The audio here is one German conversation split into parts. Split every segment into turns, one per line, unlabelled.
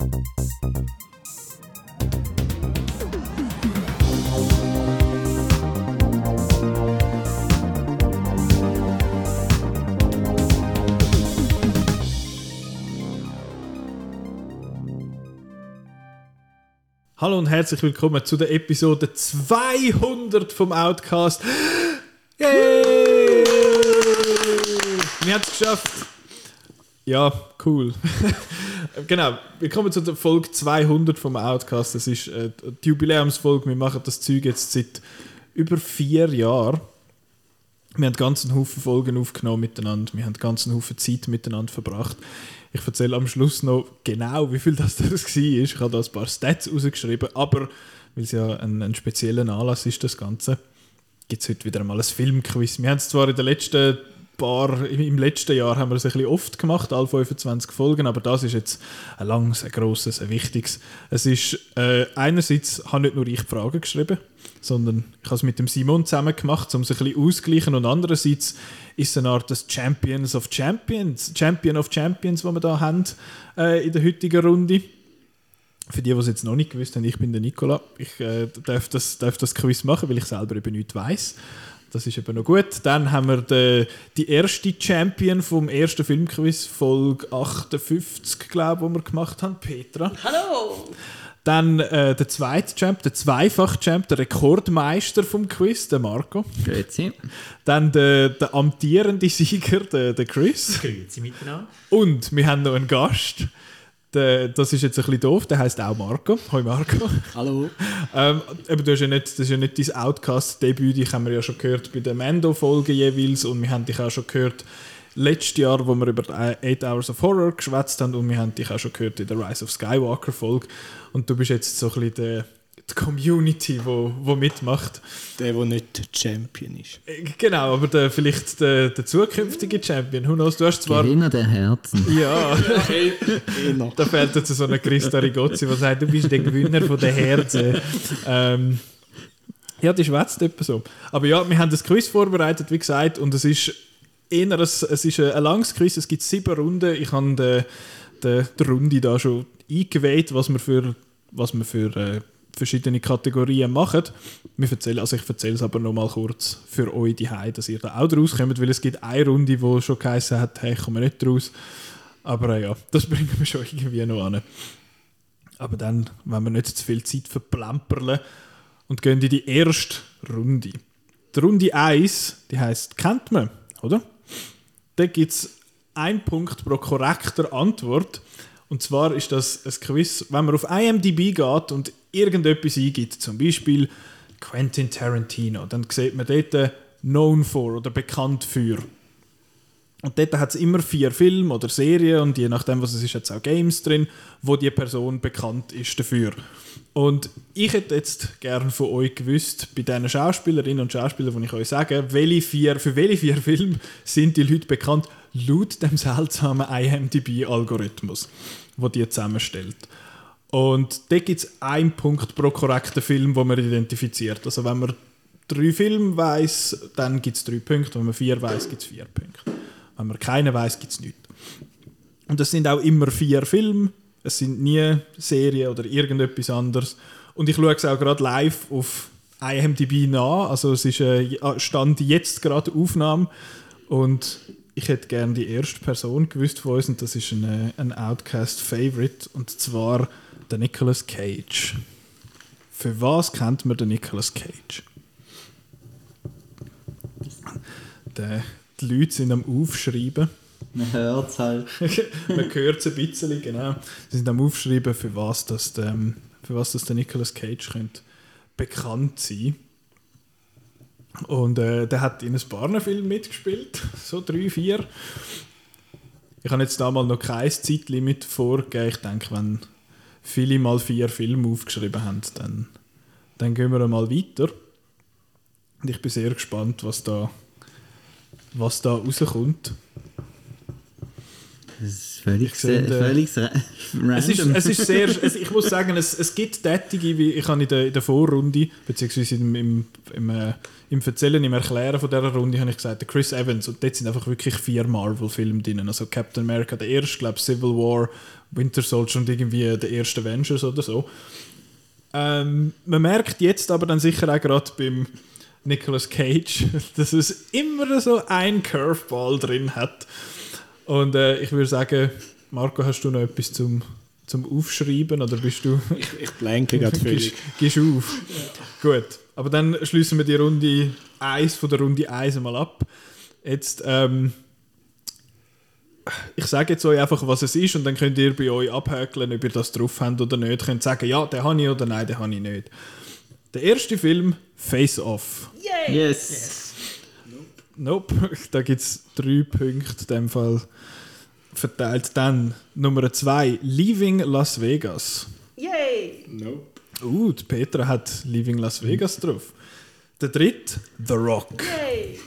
Hallo und herzlich willkommen zu der Episode 200 vom Outcast. Yay! Wir haben es geschafft. Ja, cool. Genau, willkommen zu der Folge 200 vom Outcast. Das ist äh, die Jubiläumsfolge. Wir machen das Zeug jetzt seit über vier Jahren. Wir haben ganz einen Haufen Folgen aufgenommen miteinander. Wir haben ganz einen Haufen Zeit miteinander verbracht. Ich erzähle am Schluss noch genau, wie viel das, das war. Ich habe da ein paar Stats rausgeschrieben, aber weil es ja ein, ein spezieller Anlass ist, das Ganze, gibt es heute wieder mal ein Filmquiz. Wir haben es zwar in den letzten paar, im letzten Jahr haben wir es ein bisschen oft gemacht, alle 25 Folgen, aber das ist jetzt ein langes, ein grosses, ein wichtiges. Es ist, äh, einerseits habe nicht nur ich die Fragen geschrieben, sondern ich habe es mit dem Simon zusammen gemacht, um es ein bisschen auszugleichen und andererseits ist es eine Art des Champions of Champions, Champion of Champions, was wir da haben äh, in der heutigen Runde. Für die, die es jetzt noch nicht gewusst haben, ich bin der Nicola. Ich äh, darf, das, darf das Quiz machen, weil ich selber eben nichts weiss. Das ist eben noch gut. Dann haben wir die, die erste Champion vom ersten Filmquiz, Folge 58, glaube ich, die wir gemacht haben, Petra.
Hallo!
Dann äh, der zweite Champ, der Zweifach-Champ, der Rekordmeister vom Quiz, der Marco.
Grüezi.
Dann der, der amtierende Sieger, der, der Chris.
Grüezi miteinander.
Und wir haben noch einen Gast. Der, das ist jetzt ein bisschen doof, der heißt auch Marco. Hoi Marco.
Hallo.
Ähm, eben, du hast ja nicht, das ist ja nicht dein Outcast-Debüt, dich haben wir ja schon gehört bei den Mando-Folgen jeweils und wir haben dich auch schon gehört letztes Jahr, wo wir über 8 Hours of Horror geschwätzt haben und wir haben dich auch schon gehört in der Rise of Skywalker-Folge und du bist jetzt so ein bisschen der die Community, wo, wo mitmacht.
Der, der nicht Champion ist.
Äh, Genau, aber der, vielleicht der, der zukünftige Champion. Who knows? Du hast zwar...
Gewinner der Herzen.
Ja,
Eh noch.
da fällt jetzt so ein Christa Rigozzi, der sagt, du bist der Gewinner von der Herzen. Ähm, ja, die schwätzt etwa so. Aber ja, wir haben das Quiz vorbereitet, wie gesagt, und es ist eher ein, es ist ein langes Quiz, es gibt sieben Runden. Ich habe die, die, die Runde da schon eingeweiht, was wir für, was wir für äh, verschiedene Kategorien machen. Wir erzählen, also ich erzähle es aber noch mal kurz für euch die dass ihr da auch draus kommt, weil es gibt eine Runde, die schon geheißen hat, hey, ich komme nicht draus. Aber äh, ja, das bringen wir schon irgendwie noch an. Aber dann, wenn wir nicht zu viel Zeit verplempern und gehen in die erste Runde. Die Runde 1, die heißt kennt man, oder? Da gibt es einen Punkt pro korrekter Antwort. Und zwar ist das ein Quiz, wenn man auf IMDb geht und irgendetwas eingibt, zum Beispiel Quentin Tarantino, dann sieht man dort known for oder bekannt für. Und dort hat es immer vier Filme oder Serien und je nachdem, was es ist, es auch Games drin, wo die Person bekannt ist dafür. Und ich hätte jetzt gerne von euch gewusst, bei diesen Schauspielerinnen und Schauspielern, die ich euch sage, welche vier, für welche vier Filme sind die Leute bekannt, laut dem seltsamen IMDb-Algorithmus, wo die zusammenstellt. Und da gibt es einen Punkt pro korrekten Film, wo man identifiziert. Also wenn man drei Filme weiß, dann gibt es drei Punkte. Wenn man vier weiß, gibt es vier Punkte. Wenn man keinen weiß, gibt es nichts. Und es sind auch immer vier Filme. Es sind nie Serien oder irgendetwas anderes. Und ich schaue es auch gerade live auf IMDb nach. Also es ist äh, Stand jetzt gerade Aufnahme. Und ich hätte gerne die erste Person gewusst von uns und das ist ein, äh, ein Outcast-Favorite und zwar der Nicolas Cage. Für was kennt man den Nicolas Cage? Der, die Leute sind am Aufschreiben.
Man hört es halt.
Man hört es ein bisschen, genau. Sie sind am Aufschreiben, für was das, der, ähm, für was das der Nicolas Cage könnte bekannt sein Und äh, der hat in ein paar Filmen mitgespielt, so drei, vier. Ich habe jetzt damals noch kein Zeitlimit vorgegeben. Ich denke, wenn viele mal vier Filme aufgeschrieben haben, dann, dann gehen wir mal weiter. Und ich bin sehr gespannt, was da, was da rauskommt.
Das ist völlig,
sehe, äh,
völlig ra- random.
Es ist, es ist sehr, es, ich muss sagen, es, es gibt tätige, wie ich habe in der, in der Vorrunde, beziehungsweise im, im, im, äh, im Erzählen, im Erklären von dieser Runde, habe ich gesagt, Chris Evans, und dort sind einfach wirklich vier Marvel-Filme drin. Also Captain America, der erste, glaube Civil War, Winter Soldier und irgendwie der erste Avengers oder so. Ähm, man merkt jetzt aber dann sicher auch gerade beim Nicolas Cage, dass es immer so ein Curveball drin hat. Und äh, ich würde sagen, Marco, hast du noch etwas zum, zum Aufschreiben oder bist du.
Ich, ich blanke gerade völlig.
Gehst auf? Gut, aber dann schließen wir die Runde 1 von der Runde 1 einmal ab. Jetzt, ähm, ich sage jetzt euch einfach, was es ist und dann könnt ihr bei euch abhäkeln, ob ihr das drauf habt oder nicht. Könnt sagen, ja, den habe ich oder nein, den habe ich nicht. Der erste Film, Face Off.
Yes.
Nope, da gibt es drei Punkte in dem Fall verteilt. Dann Nummer zwei, Leaving Las Vegas.
Yay!
Nope.
Uh, die Petra hat Leaving Las Vegas drauf. Der dritte, The Rock.
Yay!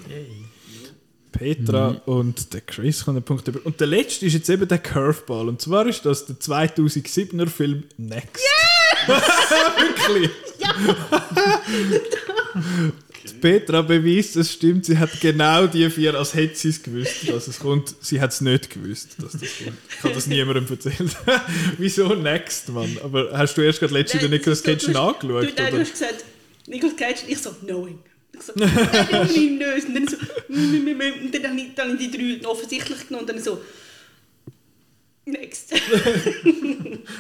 Petra und der Chris kommen einen Punkt über. Und der letzte ist jetzt eben der Curveball. Und zwar ist das der 2007er Film Next. Wirklich? Die Petra beweist, es stimmt, sie hat genau die vier, als hätte sie es gewusst, dass es kommt. Sie hat es nicht gewusst, dass das kommt. Ich habe das niemandem erzählt. Wieso Next, Mann? Aber hast du erst gerade letztens den Nicolas Cage nachgeschaut?
Du, nein, du hast gesagt, Nicolas Cage ich so, knowing. Ich so, nein, nicht lösen. Und dann habe ich die drei offensichtlich genommen und dann so, next.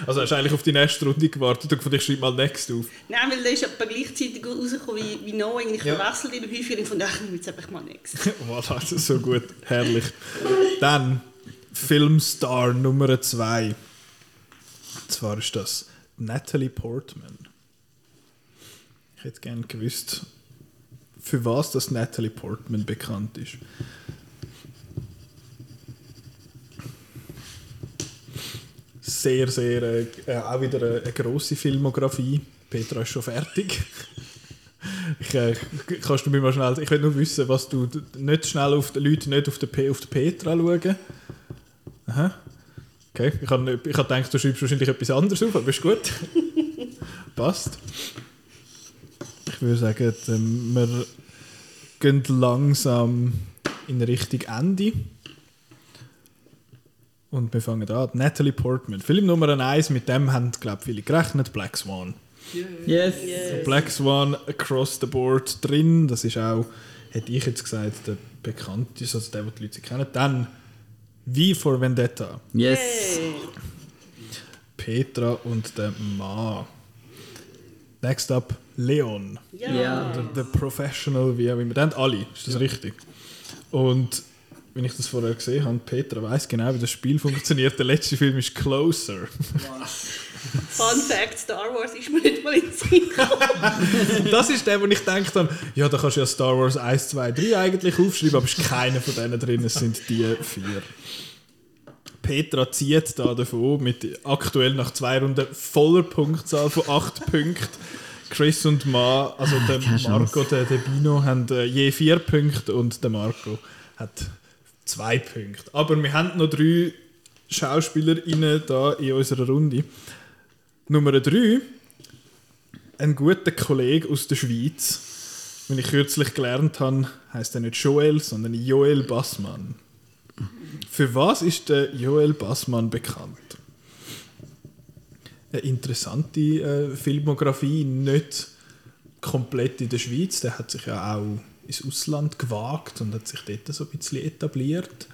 Also hast du eigentlich auf die nächste Runde gewartet und gefunden, ich schreibe mal Next auf.
Nein, weil der ist etwa gleichzeitig rausgekommen wie, wie Knowing. Ich
Ja.
verwechsel ihn häufig und von ach, ich nehme jetzt einfach mal next.
Voilà, das ist so gut. Herrlich. Dann Filmstar Nummer 2. Und zwar ist das Natalie Portman. Ich hätte gerne gewusst, für was das Natalie Portman bekannt ist. Sehr, sehr, äh, äh, auch wieder eine, eine grosse Filmografie. Petra ist schon fertig. Ich, äh, kannst du mir mal schnell, ich will nur wissen, was du nicht schnell auf die Leute nicht auf die, P- auf die Petra schauen. Aha. Okay, ich habe ich hab gedacht, du schreibst wahrscheinlich etwas anderes auf, aber ist gut. Passt. Ich würde sagen, ähm, wir gehen langsam in Richtung Ende. Und wir fangen an. Natalie Portman. Film Nummer 1, mit dem haben, glaube ich, viele gerechnet. Black Swan.
Yes.
Black Swan across the board drin. Das ist auch, hätte ich jetzt gesagt, der bekannteste, also der, den die Leute kennen. Dann wie for Vendetta.
Yes.
Petra und der Ma. Next up, Leon.
Ja.
Ja.
The, the Professional, wie auch immer. Den alle, ist das richtig? Und wenn ich das vorher gesehen habe, Petra weiß genau, wie das Spiel funktioniert. Der letzte Film ist Closer.
Fun Fact: Star Wars ist mir nicht mal in den Sinn gekommen.
Das ist der, wo ich gedacht habe, ja, da kannst du ja Star Wars 1, 2, 3 eigentlich aufschreiben, aber es ist keiner von denen drin, es sind die vier. Petra zieht da davon mit aktuell nach zwei Runden voller Punktzahl von 8 Punkten. Chris und Ma, also der
keine
Marco, der, der Bino, haben äh, je vier Punkte und der Marco hat zwei Punkte. Aber wir haben noch drei SchauspielerInnen da in unserer Runde. Nummer drei ein guter Kollege aus der Schweiz, wenn ich kürzlich gelernt habe, heißt er nicht Joel, sondern Joel Bassmann. Für was ist der Joel Bassmann bekannt? Eine interessante äh, Filmografie, nicht komplett in der Schweiz. Der hat sich ja auch ins Ausland gewagt und hat sich dort so ein bisschen etabliert.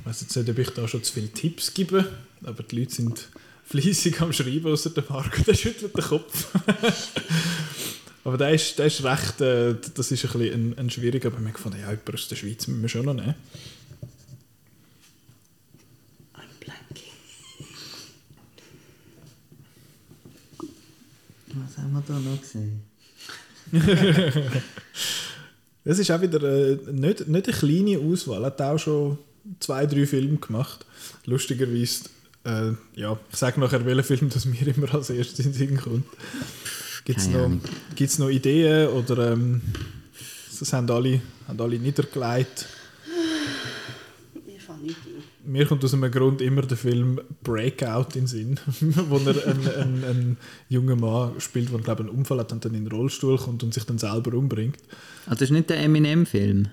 Ich weiß jetzt nicht, ob ich da schon zu viele Tipps gebe, aber die Leute sind fleissig am Schreiben, außer der Marco, der schüttelt den Kopf. aber der ist, der ist recht, äh, das ist ein bisschen ein, ein schwieriger, aber wir gefunden, ja, jemand aus der Schweiz müssen wir schon noch nehmen.
I'm blanking.
Was haben wir da noch gesehen?
Es ist auch wieder äh, nicht, nicht eine kleine Auswahl. Er hat auch schon zwei, drei Filme gemacht. Lustigerweise, äh, ja, ich sage nachher, welcher Film das mir immer als erstes in den Sinn kommt. Gibt es noch, gibt's noch Ideen oder ähm, das haben alle, haben alle niedergelegt?
Mir fällt nicht ein.
Mir kommt aus einem Grund immer der Film Breakout in den Sinn, wo er einen, einen, einen jungen Mann spielt, der glaube einen Unfall hat und dann in den Rollstuhl kommt und sich dann selber umbringt.
Ah, das ist nicht der Eminem-Film.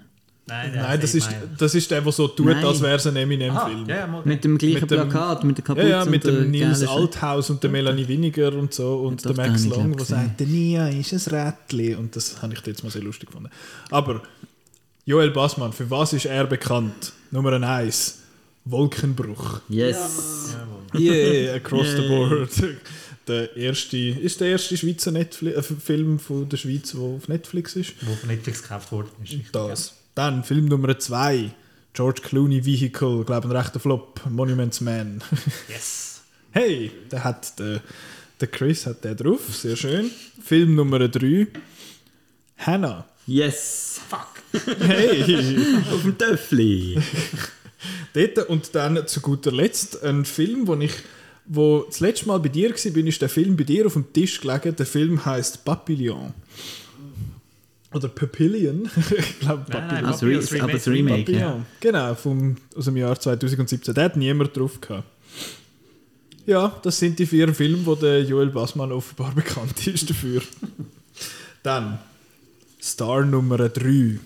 Nein,
Nein, das ist, das ist der, der so tut,
Nein.
als wäre es ein
Ah,
Eminem-Film.
ja, ja,
Mit dem gleichen
Mit dem-
Plakat, mit der
Ja,
Kapuze
ja, mit
und der
dem Nils Althaus und der Melanie Winiger und so und
Ja,
der Max Long, der sagt, der Nia ist ein Rättli und das habe ich jetzt mal sehr lustig gefunden. Aber Joel Bassmann, für was ist er bekannt? Nummer 1, Wolkenbruch.
Yes.
Yeah, across the
Yay.
board. Der erste, ist der erste Schweizer Netfli äh, Film von der Schweiz, der auf Netflix ist.
wo von Netflix gekauft worden ist.
Das. Dann Film Nummer 2, George Clooney Vehicle, glaube ein rechter Flop, Monuments Man.
Yes.
Hey, der hat der, der Chris hat der drauf, sehr schön. Film Nummer 3, Hannah.
Yes.
Hey,
Auf dem Töffli.
dort und dann zu guter Letzt ein Film, wo ich wo das letzte Mal bei dir war, bin, ist der Film bei dir auf dem Tisch gelegen. Der Film heißt Papillon. Oder Papillion. ich glaube
Nein, nein,
Papillon.
Also,
Papillon, das
aber das
Remake.
Remake, ja.
Papillon. Genau, vom, aus dem Jahr 2017. Da hat niemand drauf gehabt. Ja, das sind die vier Filme, wo der Joel Bassmann offenbar bekannt ist dafür. Dann Star Nummer 3.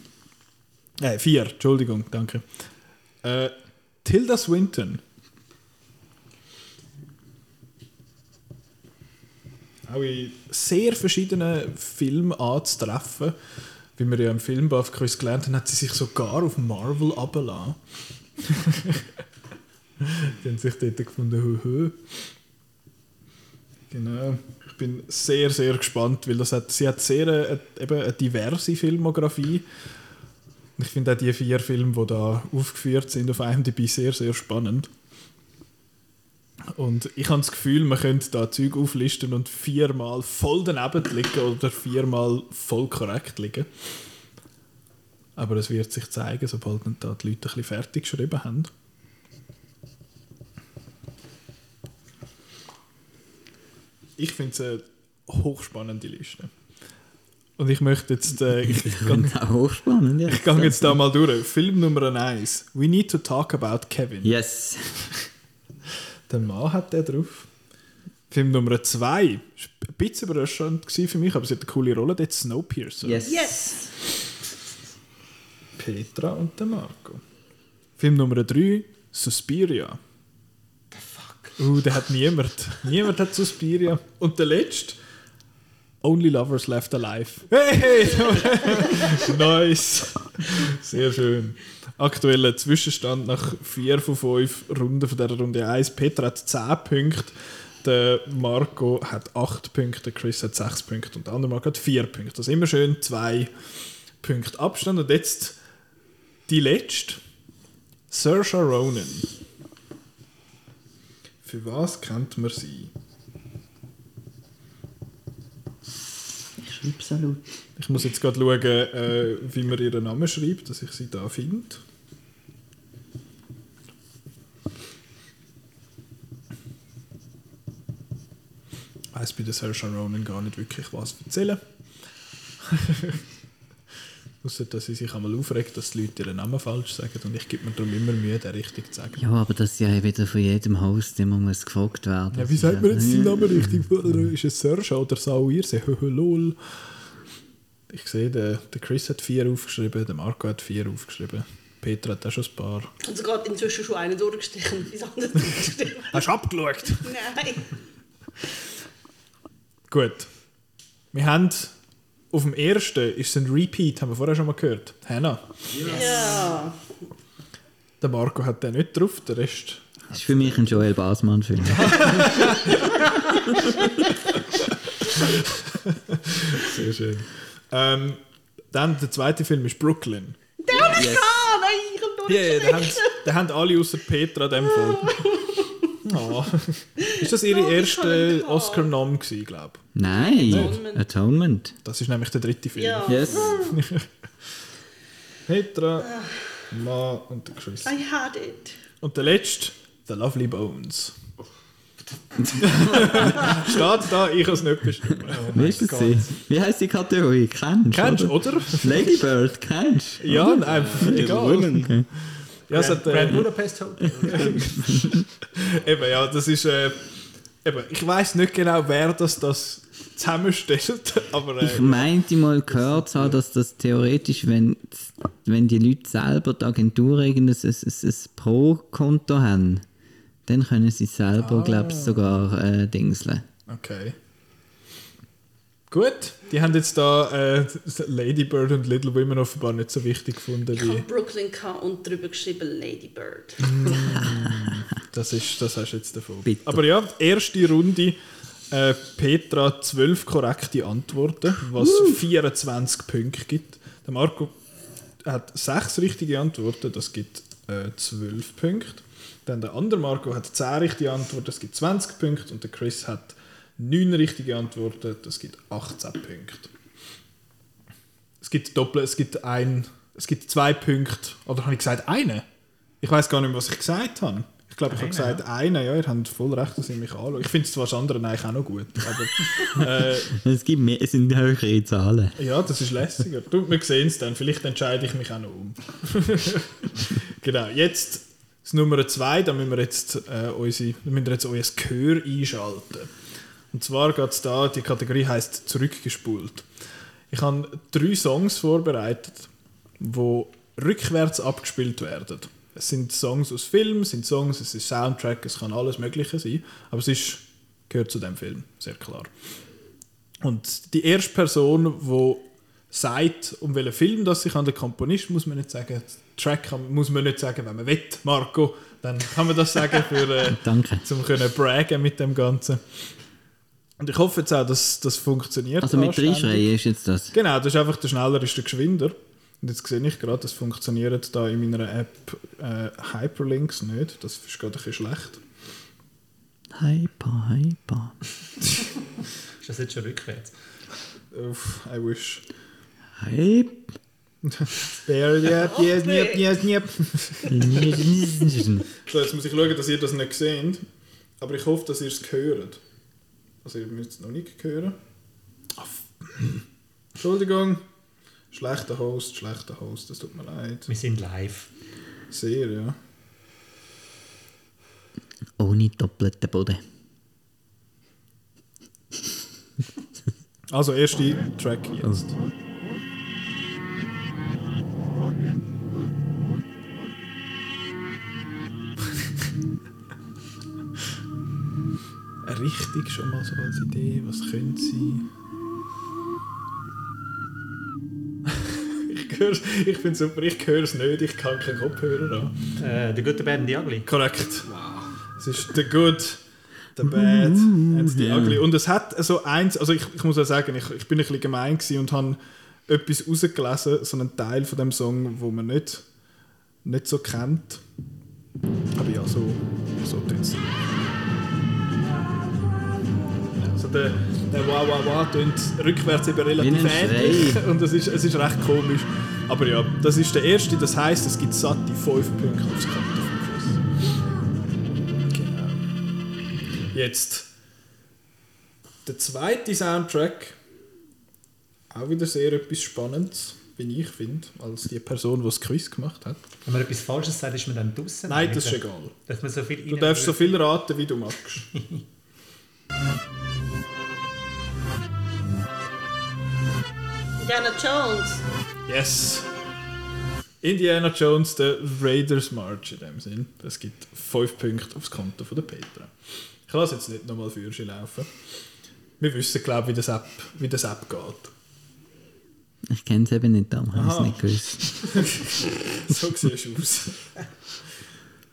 Äh, 4, Entschuldigung, danke. Äh, Tilda Swinton. Auch in sehr verschiedenen Filmen anzutreffen. Wie wir ja im Filmbuff-Quiz gelernt haben, hat sie sich sogar auf Marvel abgelassen. Die haben sich dort gefunden, hö. Genau. Ich bin sehr, sehr gespannt, weil das hat, sie hat sehr eine, eben eine diverse Filmografie. Ich finde auch die vier Filme, die da aufgeführt sind auf IMDb, sehr, sehr spannend. Und ich habe das Gefühl, man könnte da Zeug auflisten und viermal voll daneben liegen oder viermal voll korrekt liegen. Aber es wird sich zeigen, sobald dann da die Leute ein bisschen fertig geschrieben haben. Ich finde es eine hochspannende Liste. Und ich möchte jetzt... Äh, ich, ich,
hochspannend, ja.
ich gehe jetzt da mal durch. Film Nummer 1. We need to talk about Kevin.
Yes.
Der Mann hat der drauf. Film Nummer 2. Ein bisschen überraschend für mich, aber sie hat eine coole Rolle. Dort Snowpiercer.
Yes.
Yes!
Petra und der Marco. Film Nummer 3. Suspiria. The fuck? Uh, der hat niemand. niemand hat Suspiria. Und der letzte. Only Lovers Left Alive. Hey! nice! Sehr schön. Aktueller Zwischenstand nach 4 von 5 Runden von dieser Runde 1. Peter hat 10 Punkte, der Marco hat 8 Punkte, der Chris hat 6 Punkte und der andere Marco hat 4 Punkte. Also immer schön 2 Punkte Abstand. Und jetzt die letzte. Saoirse Ronan. Für was kennt man sie?
Salut.
Ich muss jetzt gerade schauen, äh, wie man ihren Namen schreibt, dass ich sie da finde. Ich weiss bei der Saoirse Ronan gar nicht wirklich was erzählen. Ausser, dass sie sich einmal aufregt, dass die Leute ihren Namen falsch sagen und ich gebe mir darum immer Mühe, den richtig zu sagen.
Ja, aber das ja wieder von jedem Host immer muss gefragt werden.
Ja, wie sagt man jetzt den Namen richtig? Ist es Serge oder Sauirse? Lol. Ich sehe, der, der Chris hat vier aufgeschrieben, der Marco hat vier aufgeschrieben. Peter hat auch schon ein paar.
Und sogar Also inzwischen schon einen durchgestichen. Ins andere durchgestichen.
Hast du abgeschaut?
Nein.
Gut. Wir haben auf dem ersten ist es ein Repeat, haben wir vorher schon mal gehört. Hannah.
Ja.
Der Marco hat den nicht drauf, der Rest.
Das ist für mich ein Joel Basmann-Film.
Sehr schön. Ähm, dann der zweite Film ist Brooklyn.
yes.
Ah, nein, ich hab
ja, den haben,
durchgestrichen.
den haben alle außer Petra in dem Fall. Oh. Ist das ihre
Oh,
erste Oscar-Nom gewesen, glaube ich?
Nein.
Atonement.
Atonement.
Das ist nämlich der dritte Film.
Ja.
Yes.
Petra, Ma und der Chris.
I had it.
Und der letzte, The Lovely Bones. Steht da, ich kann es nicht bestimmen.
Wie das? sie? Wie heisst die Kategorie? Kennst
Kennst du,
oder?
oder?
Ladybird, kennst du?
Ja, nein, egal.
Women.
Okay.
Ja, es hat,
Grand
äh,
Budapest Hotel.
eben, ja, das ist. Äh, eben, ich weiß nicht genau, wer das, das zusammenstellt, aber. Äh,
Ich meinte mal gehört zu haben, dass das theoretisch, wenn, wenn die Leute selber die Agentur irgendein ein, ein, ein Pro-Konto haben, dann können sie selber,
Ah.
glaube ich, sogar äh, dingseln.
Okay. Gut, die haben jetzt da äh, Lady Bird und Little Women offenbar nicht so wichtig gefunden
Ich habe
wie.
Brooklyn gehabt und drüber geschrieben Lady Bird.
Das, ist, das hast du jetzt davon.
Bitter.
Aber ja, erste Runde. Äh, Petra 12 korrekte Antworten, was 24 Punkte gibt. Der Marco hat 6 richtige Antworten, das gibt äh, 12 Punkte. Dann der andere Marco hat 10 richtige Antworten, das gibt 20 Punkte. Und der Chris hat 9 richtige Antworten, das gibt 18 Punkte. Es gibt Doppel, es gibt ein, es gibt zwei Punkte. Oder habe ich gesagt eine? Ich weiß gar nicht mehr, was ich gesagt habe. Ich glaube, ich habe gesagt eine. Ja, ihr habt voll recht, dass ihr mich anschaut. Ich finde zwar das andere eigentlich auch noch gut, aber äh,
Es, gibt mehr, es sind höhere Zahlen.
ja, das ist lässiger. Du, wir sehen es dann. Vielleicht entscheide ich mich auch noch um. genau. Jetzt das Nummer zwei. Da müssen wir jetzt, äh, unsere, müssen wir jetzt euer Gehör einschalten. Und zwar geht es da, die Kategorie heißt zurückgespult. Ich habe drei Songs vorbereitet, die rückwärts abgespielt werden. Es sind Songs aus Filmen, es sind Songs, es ist Soundtrack, es kann alles Mögliche sein, aber es ist, gehört zu dem Film, sehr klar. Und die erste Person, die sagt, um welchen Film das sich an der Komponist, muss man nicht sagen, Track kann, muss man nicht sagen, wenn man will, Marco, dann kann man das sagen, für, äh,
Danke.
zum können braggen mit dem Ganzen. Und ich hoffe jetzt auch, dass das funktioniert.
Also mit reinschreien ist jetzt das.
Genau, das ist einfach der schneller ist der geschwinder. Und jetzt sehe ich gerade, das funktioniert da in meiner App äh, Hyperlinks nicht. Das ist gerade ein bisschen schlecht.
Hyper, hyper.
Ist das jetzt schon rückwärts?
Uff, I wish.
Hype.
There, yep, yes, yep, yes, yep. So, jetzt muss ich schauen, dass ihr das nicht seht. Aber ich hoffe, dass ihr es hört. Also ihr müsst es noch nicht hören. Entschuldigung. Schlechter Host, schlechter Host, das tut mir leid.
Wir sind live.
Sehr, ja.
Ohne doppelten Boden.
Also, erste Track jetzt. Richtig schon mal so als Idee, was könnte sein? ich hör's, ich finde super, ich höre es nicht, ich kann keinen Kopfhörer an.
Äh, der gute Band, die Ugly.
Korrekt. Es ist The Good, The Bad and The
ja.
Ugly. Und es hat so eins, also ich, ich muss ja sagen, ich, ich bin ein bisschen gemein gewesen und habe etwas rausgelesen, so einen Teil von dem Song, wo man nicht, nicht so kennt. Aber ja, so, so tut es. Also der, der Wow Wow Wow tönt rückwärts eben relativ ähnlich
Schrei.
und das ist, es ist recht komisch. Aber ja, das ist der erste, das heisst, es gibt satte 5 Punkte aufs Konto von Chris. Genau. Jetzt der zweite Soundtrack, auch wieder sehr etwas Spannendes, wie ich finde, als die Person, die das Quiz gemacht hat.
Wenn man etwas Falsches sagt, ist man dann draußen.
Nein, das ist egal.
Dass man so viel
Du darfst so viel raten, wie du magst.
Indiana Jones.
Yes! Indiana Jones, der Raiders March in dem Sinn. Das gibt 5 Punkte aufs Konto von der Petra. Ich lasse jetzt nicht nochmal für laufen. Wir wissen, glaube ich, wie das App, wie das App geht.
Ich kenne es eben nicht, darum habe ich es nicht gewusst.
so siehst du aus.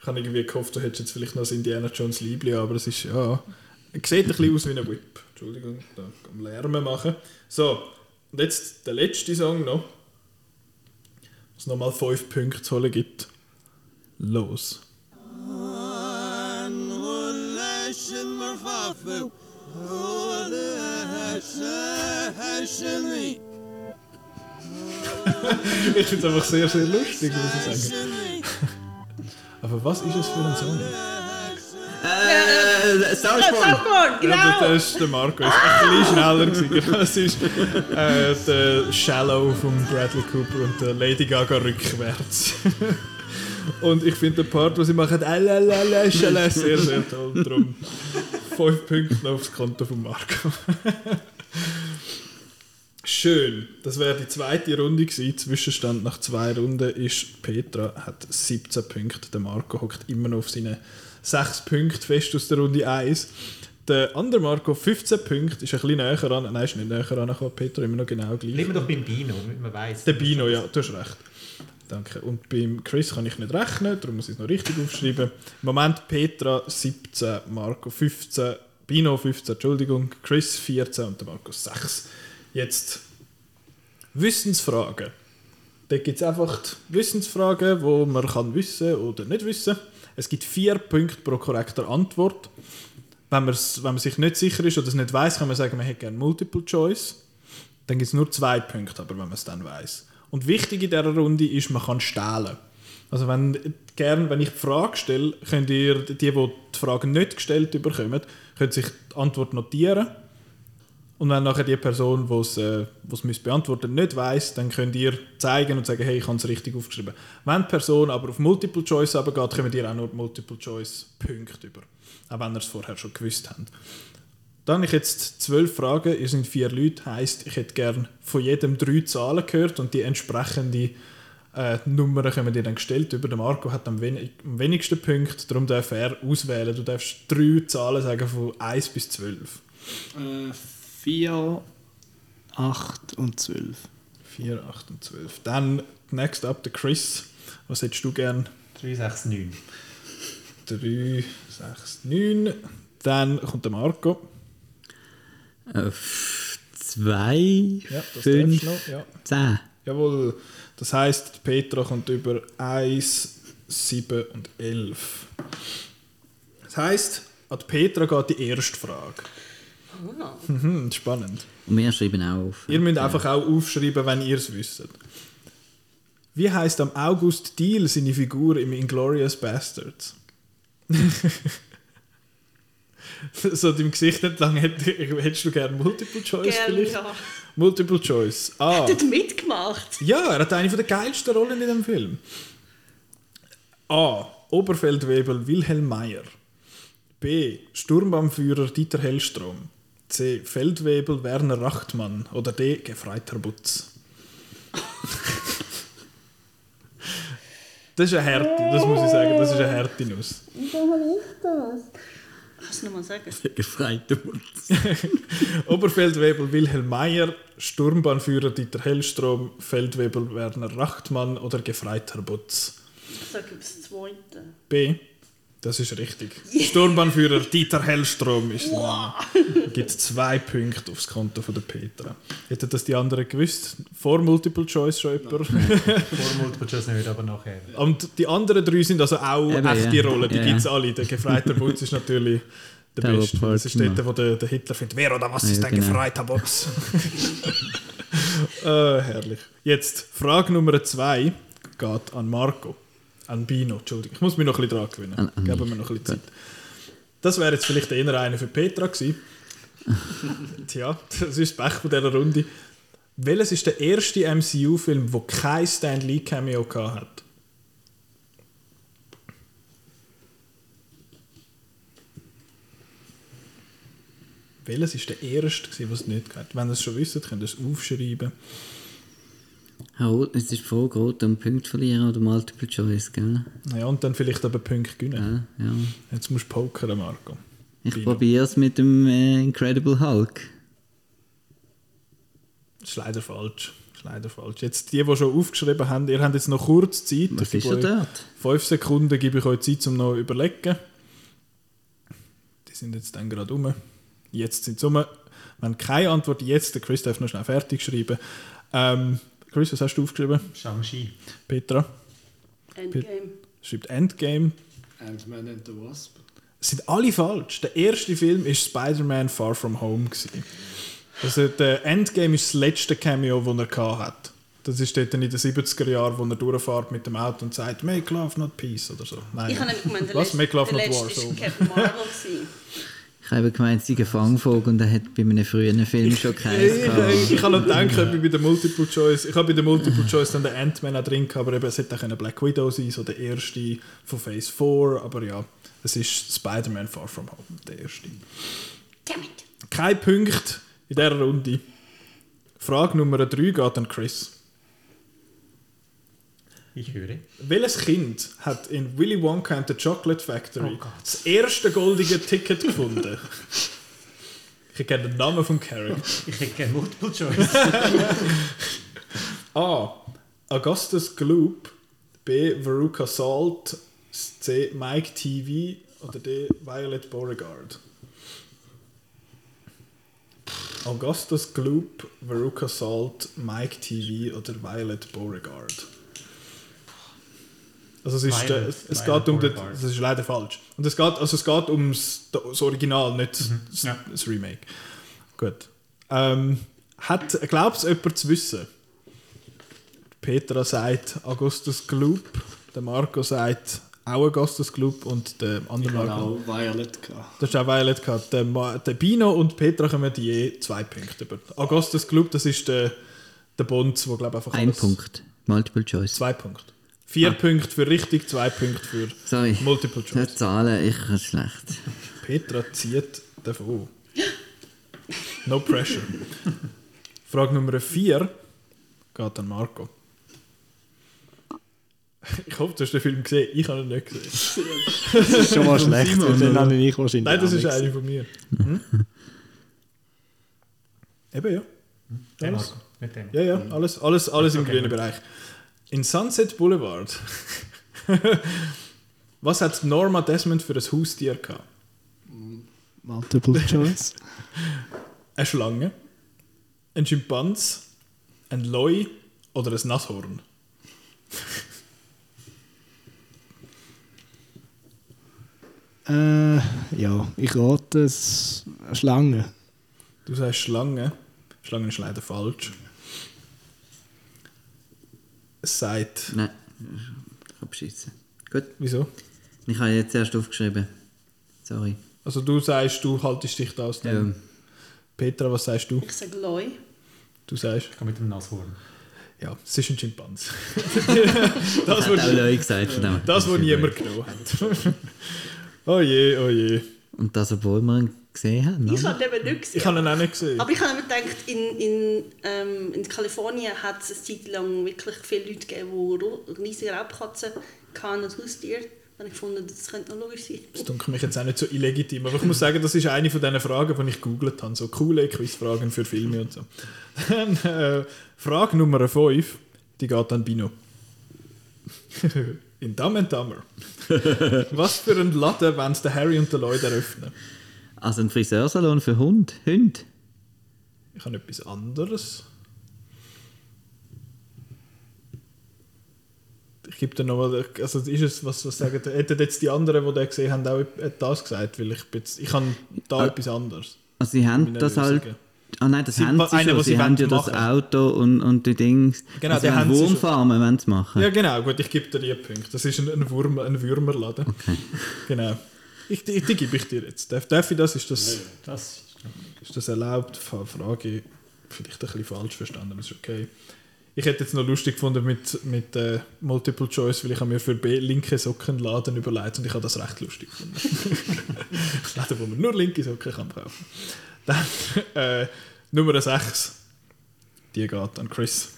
Ich habe irgendwie gehofft, du hättest jetzt vielleicht noch das Indiana Jones Liebling, aber es ist ja. Es sieht ein bisschen aus wie ein Whip. Entschuldigung, da am Lärmen machen. So, und jetzt der letzte Song noch. Was nochmal 5 Punkte zu holen gibt. Los. ich finde es einfach sehr, sehr lustig, muss ich sagen. Aber was ist es für ein Song?
Äh, Southpaw.
Southbourne,
Ja, das,
genau!
das ist der Marco. Ist ein bisschen schneller gewesen. Genau, Es ist äh, der Shallow von Bradley Cooper und der Lady Gaga rückwärts. Und ich finde den Part, wo sie machen, «Alalala, schala», sehr, sehr toll. Darum 5 Punkte noch aufs Konto von Marco. Schön. Das wäre die zweite Runde gewesen. Zwischenstand nach zwei Runden ist Petra hat 17 Punkte. Der Marco hockt immer noch auf seine 6 Punkte fest aus der Runde 1. Der andere Marco 15 Punkte ist ein bisschen näher an. Nein, ist nicht näher an. Petra immer noch genau gleich.
Bleiben wir doch beim Bino, damit man weiss.
Der Bino, ja, du hast recht. Danke. Und beim Chris kann ich nicht rechnen, darum muss ich es noch richtig aufschreiben. Im Moment Petra 17, Marco 15, Bino 15, Entschuldigung, Chris 14 und der Marco 6. Jetzt Wissensfragen. Da gibt es einfach die Wissensfragen, wo man kann wissen oder nicht wissen. Es gibt vier Punkte pro korrekter Antwort. Wenn, wenn man sich nicht sicher ist oder es nicht weiß, kann man sagen, man hätte gerne Multiple Choice. Dann gibt es nur zwei Punkte, aber wenn man es dann weiß. Und wichtig in dieser Runde ist, man kann stehlen. Also wenn, gern, wenn ich die Frage stelle, könnt ihr, die, die die Frage nicht gestellt bekommen, können sich die Antwort notieren. Und wenn nachher die Person, die es äh, beantworten nicht weiß, dann könnt ihr zeigen und sagen, hey, ich habe es richtig aufgeschrieben. Wenn die Person aber auf Multiple Choice geht, kommt ihr auch nur Multiple Choice Punkte über. Auch wenn ihr es vorher schon gewusst habt. Dann habe ich jetzt zwölf Fragen, ihr sind vier Leute, heisst, ich hätte gerne von jedem drei Zahlen gehört und die entsprechende äh, Nummern kommen dir dann gestellt. Über den Marco hat am, wenig, am wenigsten Punkte, darum darf er auswählen. Du darfst drei Zahlen sagen von 1 bis 12.
Äh, 4, 8 und 12.
4, 8 und 12. Dann next up der Chris. Was hättest du gern?
369.
3, 6, 9. Dann kommt der Marco.
Äh, f- zwei,
Ja, das
fünf,
darfst du noch. Ja.
zehn.
Jawohl. Das heisst, Petra kommt über 1, 7 und 11. Das heisst, an Petra geht die erste Frage.
Ah.
Mhm, spannend.
Und wir schreiben auch auf.
Ihr müsst einfach auch aufschreiben, wenn ihr es wisst. Wie heißt am August Deal seine Figur im Inglorious Bastards? so deinem Gesicht entlang hätt- hättest du gerne Multiple Choice
Gerne,
vielleicht?
ja.
Multiple Choice. A.
Hat mitgemacht?
Ja, er hat eine der geilsten Rollen in dem Film. A. Oberfeldwebel Wilhelm Meyer. B. Sturmbannführer Dieter Hellstrom. C. Feldwebel Werner Rachtmann. Oder D. Gefreiter Butz. das ist eine Härte, das muss ich sagen. Das ist eine Härte Nuss.
Kannst du nochmal sagen?
Gefreite Mutz.
Oberfeldwebel Wilhelm Meyer, Sturmbahnführer Dieter Hellstrom, Feldwebel Werner Rachtmann oder Gefreiter Butz.
Ich sage das zweite.
B. Das ist richtig. Sturmbahnführer Dieter Hellstrom ist der Name. Gibt zwei Punkte aufs Konto von der Petra. Hätten das die anderen gewusst? Vor Multiple Choice schon jemand?
Vor Multiple Choice nicht, aber nachher.
Und die anderen drei sind also auch
Eben,
echte
ja.
Rollen, die
Ja,
gibt es
ja.
alle. Der Gefreiter Butz ist natürlich der
Der
Beste. Das ist dort, wo der, der Hitler findet, wer oder was
Ja,
ist der
genau.
Gefreiter Butz? äh, herrlich. Jetzt, Frage Nummer zwei geht an Marco. An Bino, Entschuldigung. Ich muss mich noch ein bisschen dran gewöhnen.
An-
Geben wir noch ein bisschen Zeit. Das wäre jetzt vielleicht eher eine für Petra gewesen. Tja, das ist das Pech von dieser Runde. Welches ist der erste MCU-Film, der kein Stan Lee-Cameo hat? Welches ist der erste, was es nicht hat? Wenn ihr es schon wisst, könnt ihr es aufschreiben.
Es ist voll rot um Punkt verlieren oder Multiple Choice, gell?
Ja, und dann vielleicht aber Punkte gewinnen.
Ja, ja.
Jetzt musst du pokern, Marco.
Ich probiere es mit dem äh, Incredible Hulk.
Das ist leider falsch. Das ist leider falsch. Jetzt die, die schon aufgeschrieben haben, ihr habt jetzt noch kurz Zeit.
Was
Ich
ist
euch
dort?
Fünf Sekunden gebe ich euch Zeit, um noch zu überlegen. Die sind jetzt dann gerade um. Jetzt sind sie um. Wenn keine Antwort jetzt, der Chris darf noch schnell fertig schreiben. Ähm, Chris, was hast du aufgeschrieben?
Shang-Chi.
Petra
Endgame.
schreibt Endgame.
Ant-Man and the Wasp.
Es sind alle falsch. Der erste Film ist Spider-Man Far From Home. Gewesen. Also der Endgame ist das letzte Cameo, das er hatte. Das ist dort in den 70er Jahren, wo er durchfährt mit dem Auto und sagt «Make love, not peace» oder so. Nein.
Ich habe nämlich gemeint, der
Was?
letzte,
«Make love,
der
not war».
letzte
So.
war Captain Marvel.
Ich habe gemeint, es sei ein Fangvogel und er hat bei einem früheren Film schon
Ich,
keins
ich,
gehabt.
ich habe noch gedacht, ob ich bei der Multiple Choice, ich habe bei der Multiple Choice dann den Ant-Man auch drin gehabt, aber eben, es hätte auch können Black Widow sein, so der erste von Phase 4, aber ja, es ist Spider-Man Far From Home, der erste.
Damn it.
Kein Punkt in dieser Runde. Frage Nummer 3 geht an Chris.
Ich höre.
Welches Kind hat in Willy Wonka and the Chocolate Factory
Oh
das erste goldige Ticket gefunden? ich kenne den Namen vom Charakter.
Ich hätte gerne Multiple Choice.
A. Augustus Gloop. B. Veruca Salt. C. Mike TV. Oder D. Violet Beauregard. Augustus Gloop, Veruca Salt, Mike TV oder Violet Beauregard. Also es, ist, äh, es, es geht um den, das ist leider falsch. Und es geht, also es geht ums das Original, nicht das,
ja.
das Remake. Gut. Ähm, hat, glaubt es jemand zu wissen? Petra sagt Augustus Gloop, der Marco sagt auch Augustus Gloop und der
Ich
andere
hatte
Marco.
auch Violet. Gehabt.
Das ist auch Violet gehabt. Der, Ma- der Bino und Petra kommen je zwei Punkte über. Augustus Gloop, das ist der, der Bond, wo glaube einfach
Ein
alles-
Punkt. Multiple Choice.
Zwei Punkte. Vier Punkte für richtig, zwei Punkte für
Sorry.
Multiple Choice.
Zahlen, ich kann schlecht.
Petra zieht davon. No pressure. Frage Nummer 4 geht an Marco. Ich hoffe, du hast den Film gesehen. Ich habe ihn nicht gesehen.
Das ist schon mal schlecht,
Simon,
dann habe ich wahrscheinlich
Nein, das ist
nicht
eine von mir. Hm? Eben, ja.
Der
Alles.
Nicht.
Ja, ja, alles, alles, alles im
Okay,
grünen
gut.
Bereich. In Sunset Boulevard. Was hat Norma Desmond für ein Haustier gehabt?
Multiple Choice.
Eine Schlange, ein Schimpans, ein Loi oder ein Nashorn?
äh, ja, ich rate es eine Schlange.
Du sagst Schlange. Schlange ist leider falsch. Es sagt.
Nein, ich habe beschissen. Gut,
Wieso?
ich habe jetzt erst aufgeschrieben. Sorry.
Also du sagst, du haltest dich da aus dem.
Ja.
Petra, was sagst du?
Ich sage Loi.
Du sagst,
Ich kann mit dem Nashorn.
ja, es ist ein Schimpans. Das,
habe auch
was,
Leute gesagt, verdammt.
das, was niemand genommen hat. oh je, oh je.
Und das, obwohl wir ihn gesehen haben.
Ich habe ihn eben nicht gesehen.
Ich habe ihn auch nicht gesehen.
Aber ich habe mir gedacht, in, in, ähm, in Kalifornien hat es eine Zeit lang wirklich viele Leute gegeben, die riesige Raubkatzen hatten als Haustier. Da habe ich gefunden, das könnte noch logisch sein.
Das dunkelt mich jetzt auch nicht so illegitim, aber ich muss sagen, das ist eine von diesen Fragen, die ich gegoogelt habe. So coole Quizfragen für Filme und so. Dann, äh, Frage Nummer 5, die geht an Bino. In Dumb and Dumber. Was für ein Laden wollen der Harry und der Lloyd eröffnen?
Also ein Friseursalon für Hund, Hunde.
Ich habe etwas anderes. Ich gebe dir nochmal, also ist es, was, was sagen, hätten jetzt die anderen, die den gesehen haben, auch das gesagt, weil ich, bin jetzt- ich habe da
Ah.
etwas anderes.
Also sie haben das halt... Ah nein, das
Sie-
haben sie
eine,
schon. Sie,
sie
haben ja das. Auto und, und die Dings.
Genau,
also
die haben.
Wurmfarmen wollen sie machen.
Ja, genau, gut, ich gebe dir die Punkte. Das ist ein, ein, Wurm, ein Würmerladen.
Okay.
Genau. Ich, die, die gebe ich dir jetzt. Darf, darf ich das? Ist das,
Das
ist das erlaubt? Frage vielleicht ein bisschen falsch verstanden, aber ist okay. Ich hätte jetzt noch lustig gefunden mit, mit äh, Multiple Choice, weil ich habe mir für B linke Sockenladen überlegt und ich habe das recht lustig gefunden. Laden, wo man nur linke Socken kann kaufen. Dann äh, Nummer 6. Die geht an Chris.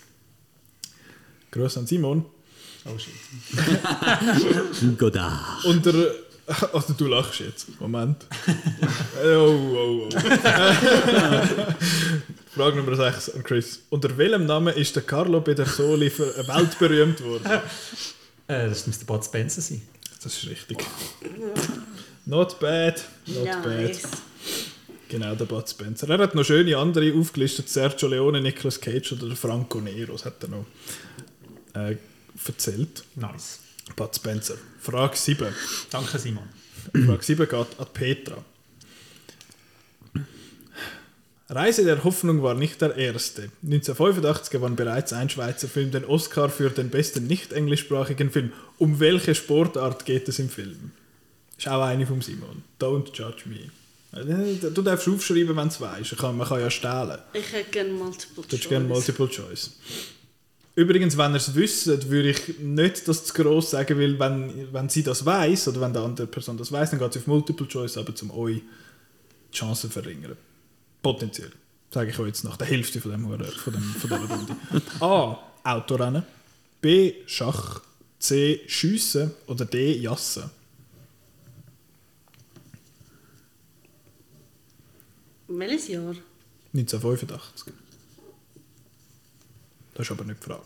Grüß an Simon.
Oh shit.
Godard.
Und der. Also du lachst jetzt. Moment. oh, oh, oh. Frage Nummer 6 an Chris. Unter welchem Namen ist der Carlo Pedersoli für weltberühmt worden?
Äh, das müsste Bud Spencer sein.
Das ist richtig. Not bad. Not
Nice.
bad. Genau, der Bud Spencer. Er hat noch schöne andere aufgelistet. Sergio Leone, Nicolas Cage oder der Franco Nero. Das hat er noch äh, erzählt.
Nice.
Bud Spencer. Frage 7.
Danke, Simon.
Frage 7 geht an Petra. Reise der Hoffnung war nicht der erste. 1985 gewann bereits ein Schweizer Film den Oscar für den besten nicht englischsprachigen Film. Um welche Sportart geht es im Film? Ist auch eine vom Simon. Don't judge me. Äh, Du darfst aufschreiben, wenn du es weißt. Man kann ja stehlen.
Ich hätte gerne Multiple
Du hättest gerne Multiple Choice. Übrigens, wenn ihr es wisst, würde ich nicht das zu gross sagen, weil wenn, wenn sie das weiß oder wenn die andere Person das weiß, dann geht sie auf Multiple Choice, aber zum euch die Chancen verringern. Potenziell. Sage ich euch jetzt nach der Hälfte von, dem, von, dem, von dieser Runde. A. Autorennen. B. Schach. C. Schiessen. Oder D. Jassen.
Welches Jahr?
1985. Das ist aber nicht die Frage.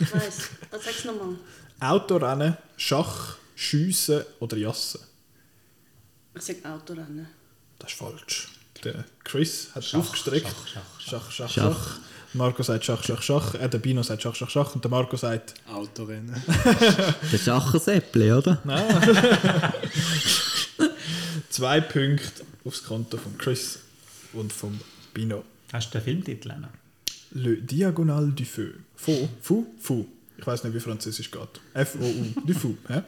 Ich weiß. Was sagst du nochmal?
Autorennen, Schach, Schiessen oder Jassen?
Ich sage Autorennen.
Das ist falsch. Der Chris hat
Schach,
aufgestreckt.
Schach, Schach,
Schach, Schach,
Schach.
Schach. Marco sagt Schach, Schach, Schach. Äh, der Bino sagt Schach, Schach, Schach. Und der Marco sagt
Autorennen.
Der Schachersäppli, oder?
zwei Punkte aufs Konto von Chris und vom Bino.
Hast du den Filmtitel? Anna?
Le Diagonal du Feu. Fou, Fou, Fou. Ich weiß nicht, wie Französisch geht. F-O-U, du Fou. hä?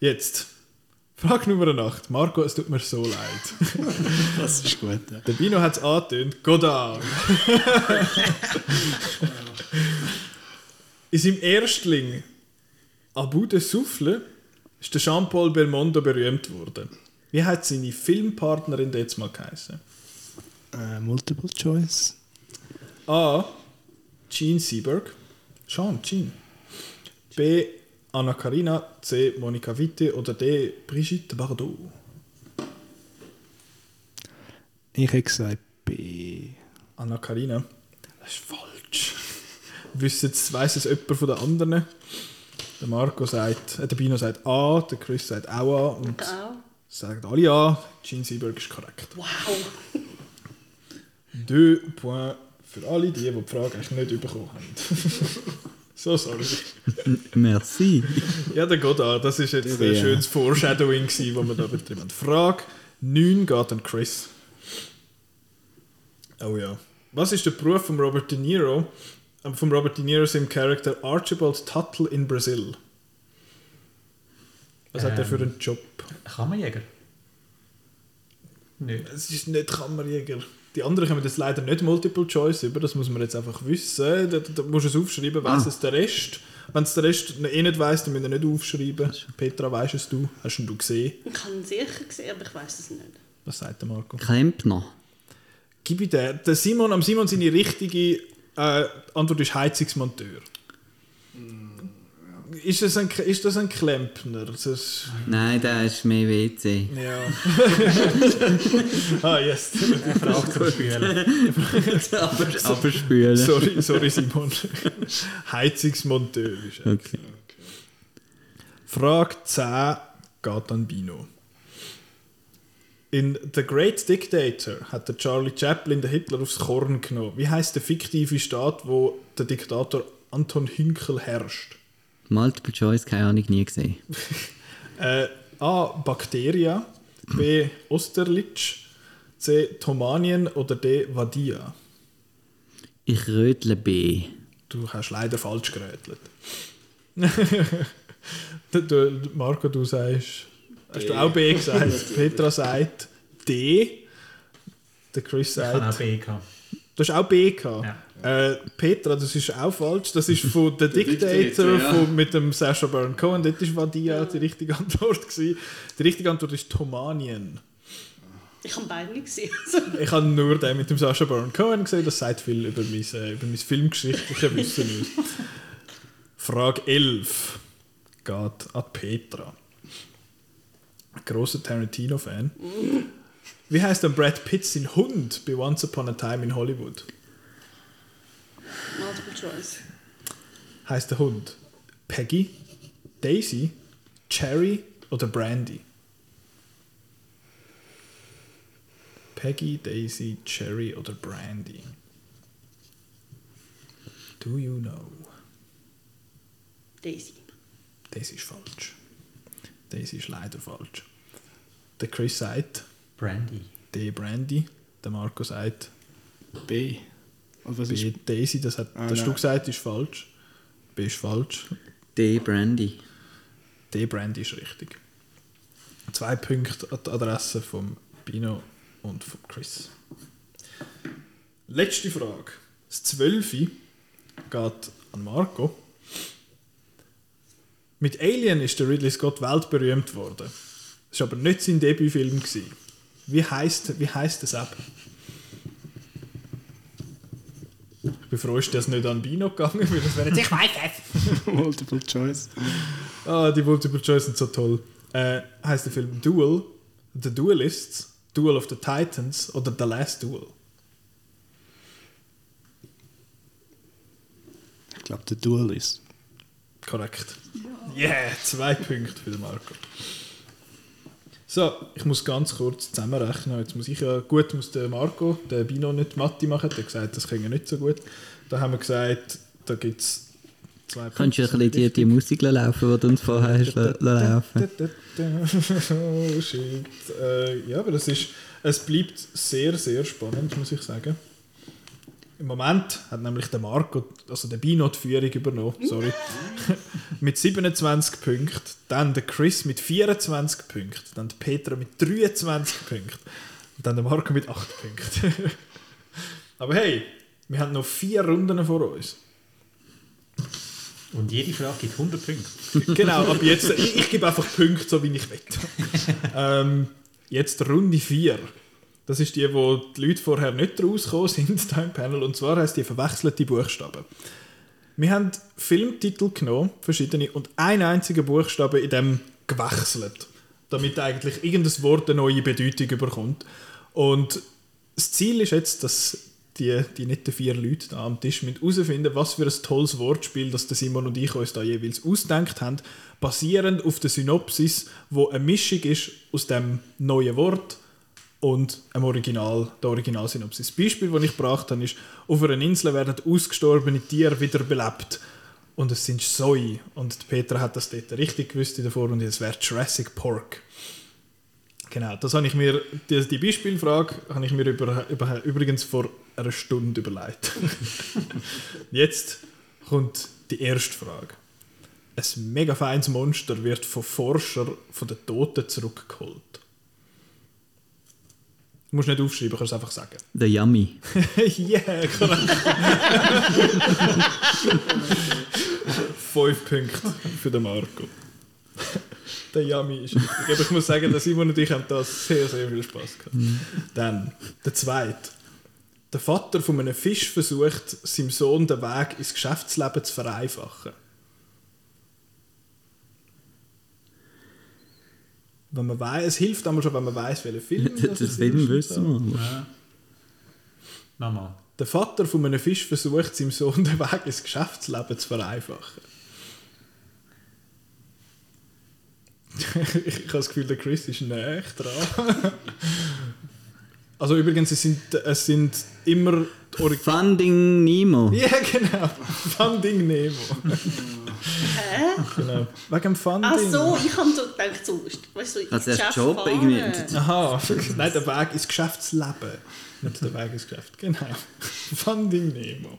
Jetzt. Frage Nummer 8. Marco, es tut mir so leid.
Das ist gut. Ja.
Der Bino hat es angetönt. Godard. In seinem Erstling Abu de Souffle ist der Jean-Paul Belmondo berühmt worden. Wie hat seine Filmpartnerin jetzt mal geheißen?
Äh, Multiple Choice.
A. Gene Seberg. Sean, Gene. B. Anna Karina. C. Monika Witte. Oder D. Brigitte Bardot.
Ich hätte gesagt B.
Anna Karina. Das ist falsch. Es, weiss es jemand von den anderen? Der Marco sagt, äh, der Bino sagt A, der Chris sagt auch A und
Auch.
sagen alle A. Gene Seberg ist korrekt.
Wow.
Deux points für alle, die, die die Frage eigentlich nicht bekommen haben. so sorry.
Merci.
Ja, der Godard, das ist jetzt ein schönes Foreshadowing, das wir da betrieben haben. Frage 9 geht an Chris. Oh ja. Was ist der Beruf von Robert De Niro, von Robert De Niro im Charakter Archibald Tuttle in Brasil? Was hat er für einen Job?
Kammerjäger? Nö.
Es ist nicht Kammerjäger. Die anderen kommen das leider nicht Multiple Choice über, das muss man jetzt einfach wissen. Da, da musst du es aufschreiben, weiss es der Rest. Wenn es der Rest eh nicht weiss, dann müssen wir nicht aufschreiben. Petra, weißt es du? Hast du ihn gesehen?
Ich habe ihn sicher gesehen, aber ich weiß es nicht.
Was sagt der Marco?
Klempner.
Gib ich den. Der Simon, am Simon seine richtige äh, Antwort ist Heizungsmonteur. Ist das ein, ist das ein Klempner? Das ist,
Nein, der ist mehr WC.
ja. ah, yes.
aber, aber spülen.
Sorry, sorry Simon. Heizungsmonteur ist er.
Okay.
Frage 10 geht an Bino. In The Great Dictator hat der Charlie Chaplin den Hitler aufs Korn genommen. Wie heißt der fiktive Staat, wo der Diktator Anton Hünkel herrscht?
Multiple Choice, keine Ahnung, nie gesehen.
Äh, A. Bakteria. B. Osterlitsch. C. Tomanien. Oder D. Vadia.
Ich rötle B.
Du hast leider falsch gerätelt. du, Marco, du sagst. Hast du auch B gesagt? Petra sagt D. Der Chris
Ich habe auch
sagt.
B gehabt.
Du hast auch B gehabt.
Ja.
Äh, Petra, das ist auch falsch. Das ist von The Dictator,
Dictator, ja.
von, mit dem Sacha Baron Cohen. Dort war Vadia die richtige Antwort. Gewesen. Die richtige Antwort ist Tomanien.
Ich habe beide nicht gesehen.
Ich habe nur den mit dem Sacha Baron Cohen gesehen. Das sagt viel über mein, äh, über mein filmgeschichtliches Wissen aus. Frage 11 geht an Petra. Ein grosser Tarantino-Fan. Wie heißt denn Brad Pitt sein Hund bei Once Upon a Time in Hollywood?
Multiple Choice.
Heißt der Hund Peggy, Daisy, Cherry oder Brandy? Peggy, Daisy, Cherry oder Brandy? Do you know?
Daisy.
Daisy ist falsch. Daisy ist leider falsch. Der Chris sagt
Brandy.
D. Brandy. Der Marco sagt
B. Und was
B.
ist
Daisy. Das hat
Ah,
das hast du gesagt, ist falsch. B ist falsch.
D. Brandy.
D. Brandy ist richtig. Zwei Punkte an die Adresse vom Bino und von Chris. Letzte Frage. Das 12 geht an Marco. Mit Alien ist der Ridley Scott weltberühmt worden. Das war aber nicht sein Debütfilm. gewesen. Wie heißt wie heißt das ab? Ich bin froh, ist das nicht an Bino gegangen, weil das wäre jetzt, ich weiß es.
Multiple Choice.
Ah, die Multiple Choice sind so toll. Äh, heißt der Film Duel, The Duelists, Duel of the Titans oder The Last Duel?
Ich glaube, der Duel ist.
Korrekt. Yeah, zwei Punkte für den Marco. So, ich muss ganz kurz zusammenrechnen. Jetzt muss ich ja, gut muss der Marco, der Bino nicht Mathe machen, der hat gesagt, das er nicht so gut. Da haben wir gesagt, da gibt es zwei
Kannst du ein bisschen die, die Musik laufen, die du uns vorher hast la- la- laufen
Oh shit. Äh, ja, aber das ist, es bleibt sehr, sehr spannend, muss ich sagen. Im Moment hat nämlich der Marco, also der Bino die Führung übernommen, sorry. mit 27 Punkten, dann der Chris mit 24 Punkten, dann der Petra mit 23 Punkten und dann der Marco mit 8 Punkten. aber hey, wir haben noch vier Runden vor uns.
Und jede Frage gibt 100 Punkte.
Genau, ab jetzt, ich, ich gebe einfach Punkte, so wie ich will. ähm, jetzt Runde 4. Das ist die, wo die Leute vorher nicht rausgekommen sind, da im Panel. Und zwar heisst die verwechselte Buchstaben. Wir haben Filmtitel genommen, verschiedene, und einen einzigen Buchstaben in dem gewechselt. Damit eigentlich irgendein Wort eine neue Bedeutung bekommt. Und das Ziel ist jetzt, dass die, die netten vier Leute da am Tisch müssen herausfinden, was für ein tolles Wortspiel, das Simon und ich uns da jeweils ausdenkt haben, basierend auf der Synopsis, wo eine Mischung ist aus dem neuen Wort und dem Original, der Originalsynopsis. Das Beispiel, das ich gebracht habe, ist, auf einer Insel werden ausgestorbene Tiere wieder belebt. Und es sind Soi. Und Petra hat das dort richtig gewusst in der Vorrunde, es wäre Jurassic Pork. Genau, das habe ich mir, die, die Beispielfrage habe ich mir über, über, übrigens vor einer Stunde überlegt. Jetzt kommt die erste Frage. Ein mega feines Monster wird von Forschern von den Toten zurückgeholt. Du musst nicht aufschreiben, kannst es einfach sagen.
The Yummy.
yeah, korrekt. Fünf Punkte für den Marco. Der Yummy ist richtig. Aber ich muss sagen, dass Simon und ich haben da sehr, sehr viel Spaß gehabt. Dann, der zweite. Der Vater von einem Fisch versucht, seinem Sohn den Weg ins Geschäftsleben zu vereinfachen. Wenn man weiß, es hilft einmal schon, wenn man weiß, welcher Film
Das,
es
Film
ist.
wissen wir.
Ja. Nochmal.
Der Vater von einem Fisch versucht, seinem Sohn den Weg ins Geschäftsleben zu vereinfachen. ich habe das Gefühl, der Chris ist näher dran. Also übrigens, es sind, es sind immer
Funding Nemo.
Ja, genau. Funding Nemo.
Hä?
genau. Wegen dem Funding.
Ach so, ich habe so gedacht, so, weißt du,
Also
Geschäft
Job
fahren.
irgendwie.
Aha, nein, der Weg ins Geschäftsleben. Nicht der Weg ins Geschäft. Genau. Funding Nemo.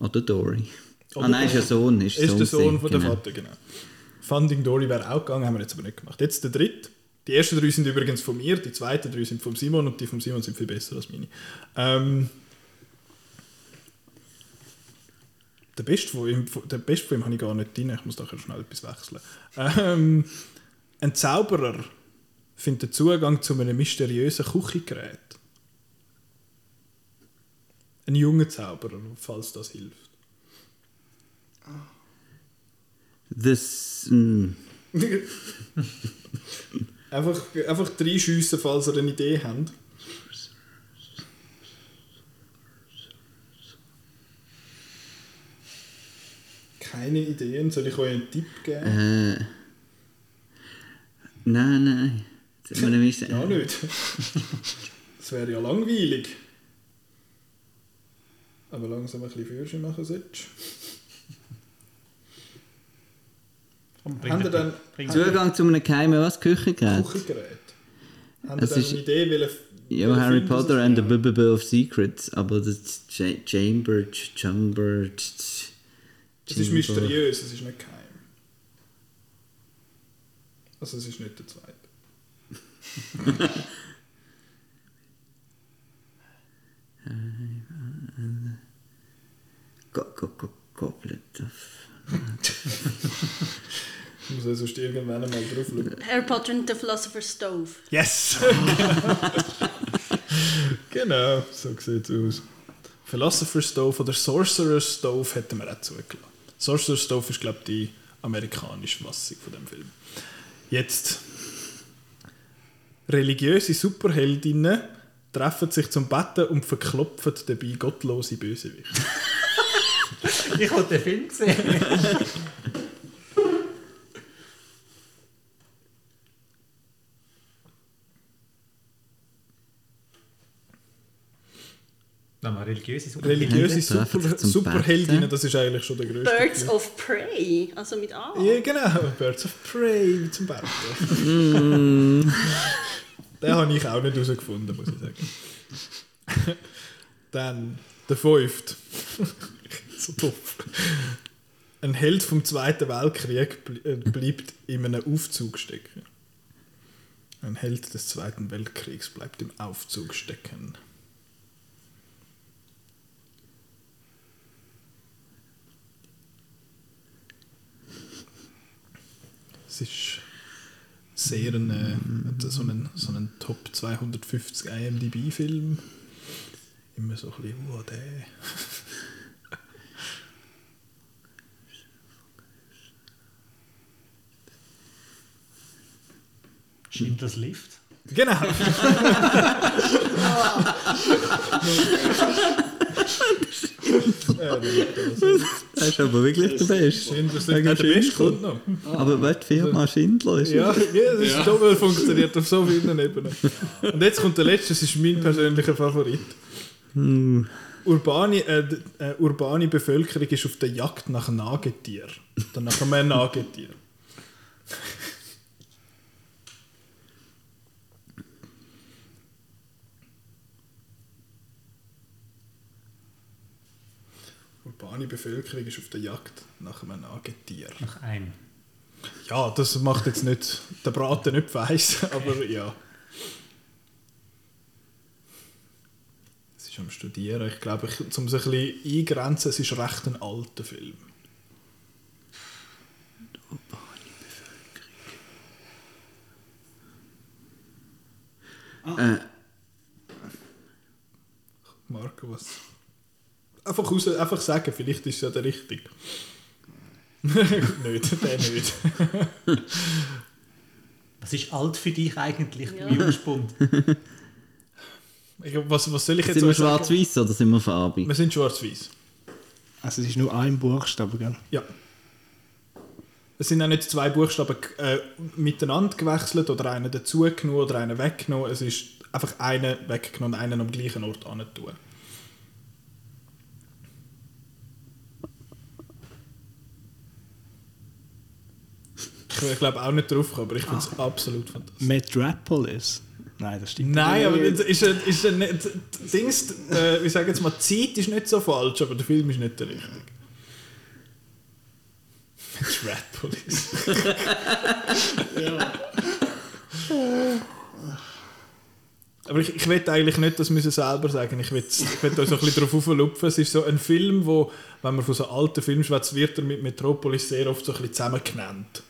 Oder Dory.
Oder
ah nein, ist ja Sohn. Ist,
Ist der Sohn
gewesen,
von der
genau.
Vater, genau. Funding Dory wäre auch gegangen, haben wir jetzt aber nicht gemacht. Jetzt der dritte. Die ersten drei sind übrigens von mir, die zweiten drei sind von Simon und die von Simon sind viel besser als meine. Ähm, der beste von ihm, der beste von ihm habe ich gar nicht drin, ich muss da schnell etwas wechseln. Ähm, ein Zauberer findet Zugang zu einem mysteriösen Küchengerät. Ein junger Zauberer, falls das hilft.
Das, mm,
Einfach, einfach reinschiessen, falls ihr eine Idee habt. Keine Ideen, soll ich euch einen Tipp geben?
äh, nein, nein. Nämlich-
Ja, nicht. Das wäre ja langweilig. Aber langsam ein bisschen Führerschein machen solltest.
Komm,
Haben ihr dann-
Zugang zu einem geheimen was? Küchengerät?
Küchengerät. Habt ihr
Es
dann
ist-
eine Idee, welcher
Ja, Harry Potter and the? Bubble of Secrets, aber das ist Cha- Chamber, Ch- Chamber. Ch-
Es ist mysteriös, es ist nicht geheim. Also es ist nicht der zweite.
Go, go, go, Goblet of...
Ich muss ja sonst irgendwann einmal drauf schauen.
Harry Potter and the Philosopher's Stove.
Yes! genau, so sieht es aus. Philosopher's Stove oder Sorcerer's Stove hätten wir auch zugelassen. Sorcerer's Stove ist, glaube ich, die amerikanische Fassung von dem Film. Jetzt. Religiöse Superheldinnen treffen sich zum Betten und verklopfen dabei gottlose Bösewichte.
Ich habe den Film gesehen. Nein, mal religiöse Sachen.
Religiöse Super Superheldinnen, das ist eigentlich schon der größte.
Birds of Prey, also mit A.
Ja, genau. Birds of Prey zum Beispiel. Den habe ich auch nicht herausgefunden, muss ich sagen. Dann der fünfte. so doof. Ein Held vom Zweiten Weltkrieg äh, bleibt in einem Aufzug stecken. Ein Held des Zweiten Weltkriegs bleibt im Aufzug stecken. Ist sehr ein, äh, so ein, so ein Top 250 IMDb-Film. Immer so ein bisschen, oh, der.
Schindlers Lift.
Genau. ja,
Das ist aber wirklich der Beste.
Schindlers
Wegen
Licht. Der Beste
Schindler.
kommt noch.
Aber was die Firma Schindler ist
Ja, ja, das ist doppelt funktioniert auf so vielen Ebenen. Und jetzt kommt der letzte, das ist mein persönlicher Favorit. Urbane, äh, äh, urbane Bevölkerung ist auf der Jagd nach Nagetier. Dann nach einem Nagetier. Urbane Bevölkerung ist auf der Jagd nach einem Nagetier.
Nach einem.
Ja, das macht jetzt nicht der Braten nicht weiss, aber ja. Es ist am Studieren. Ich glaube, ich, um sich ein bisschen eingrenzen, es ist recht ein alter Film.
Äh,
Marco, was? Einfach, raus, einfach sagen, vielleicht ist es ja der richtige. nicht, der nicht.
Was ist alt für dich eigentlich,
Ja.
Jungspund?
Ich, was, was soll ich jetzt
sind wir schwarz-weiß oder sind wir farbig?
Wir sind schwarz-weiß.
Also es ist nur ein Buchstabe, gell?
Ja. Es sind auch nicht zwei Buchstaben äh, miteinander gewechselt oder einen dazugenommen oder einen weggenommen. Es ist einfach einen weggenommen und einen am gleichen Ort tun. Ich glaube auch nicht drauf, aber ich finde es absolut fantastisch.
Metropolis. Nein, das stimmt
Nein, aber
nicht.
ist, ein- ist ein, nicht- Dings, äh, ich sage jetzt mal, die Zeit ist nicht so falsch, aber der Film ist nicht der richtige. Metropolis. Aber ich, ich will eigentlich nicht das müssen selber sagen. Ich will, ich will euch so ein bisschen darauf auflupfen. Es ist so ein Film, wo, wenn man von so alten Filmen schwätzt, wird er mit Metropolis sehr oft so ein bisschen zusammen genannt.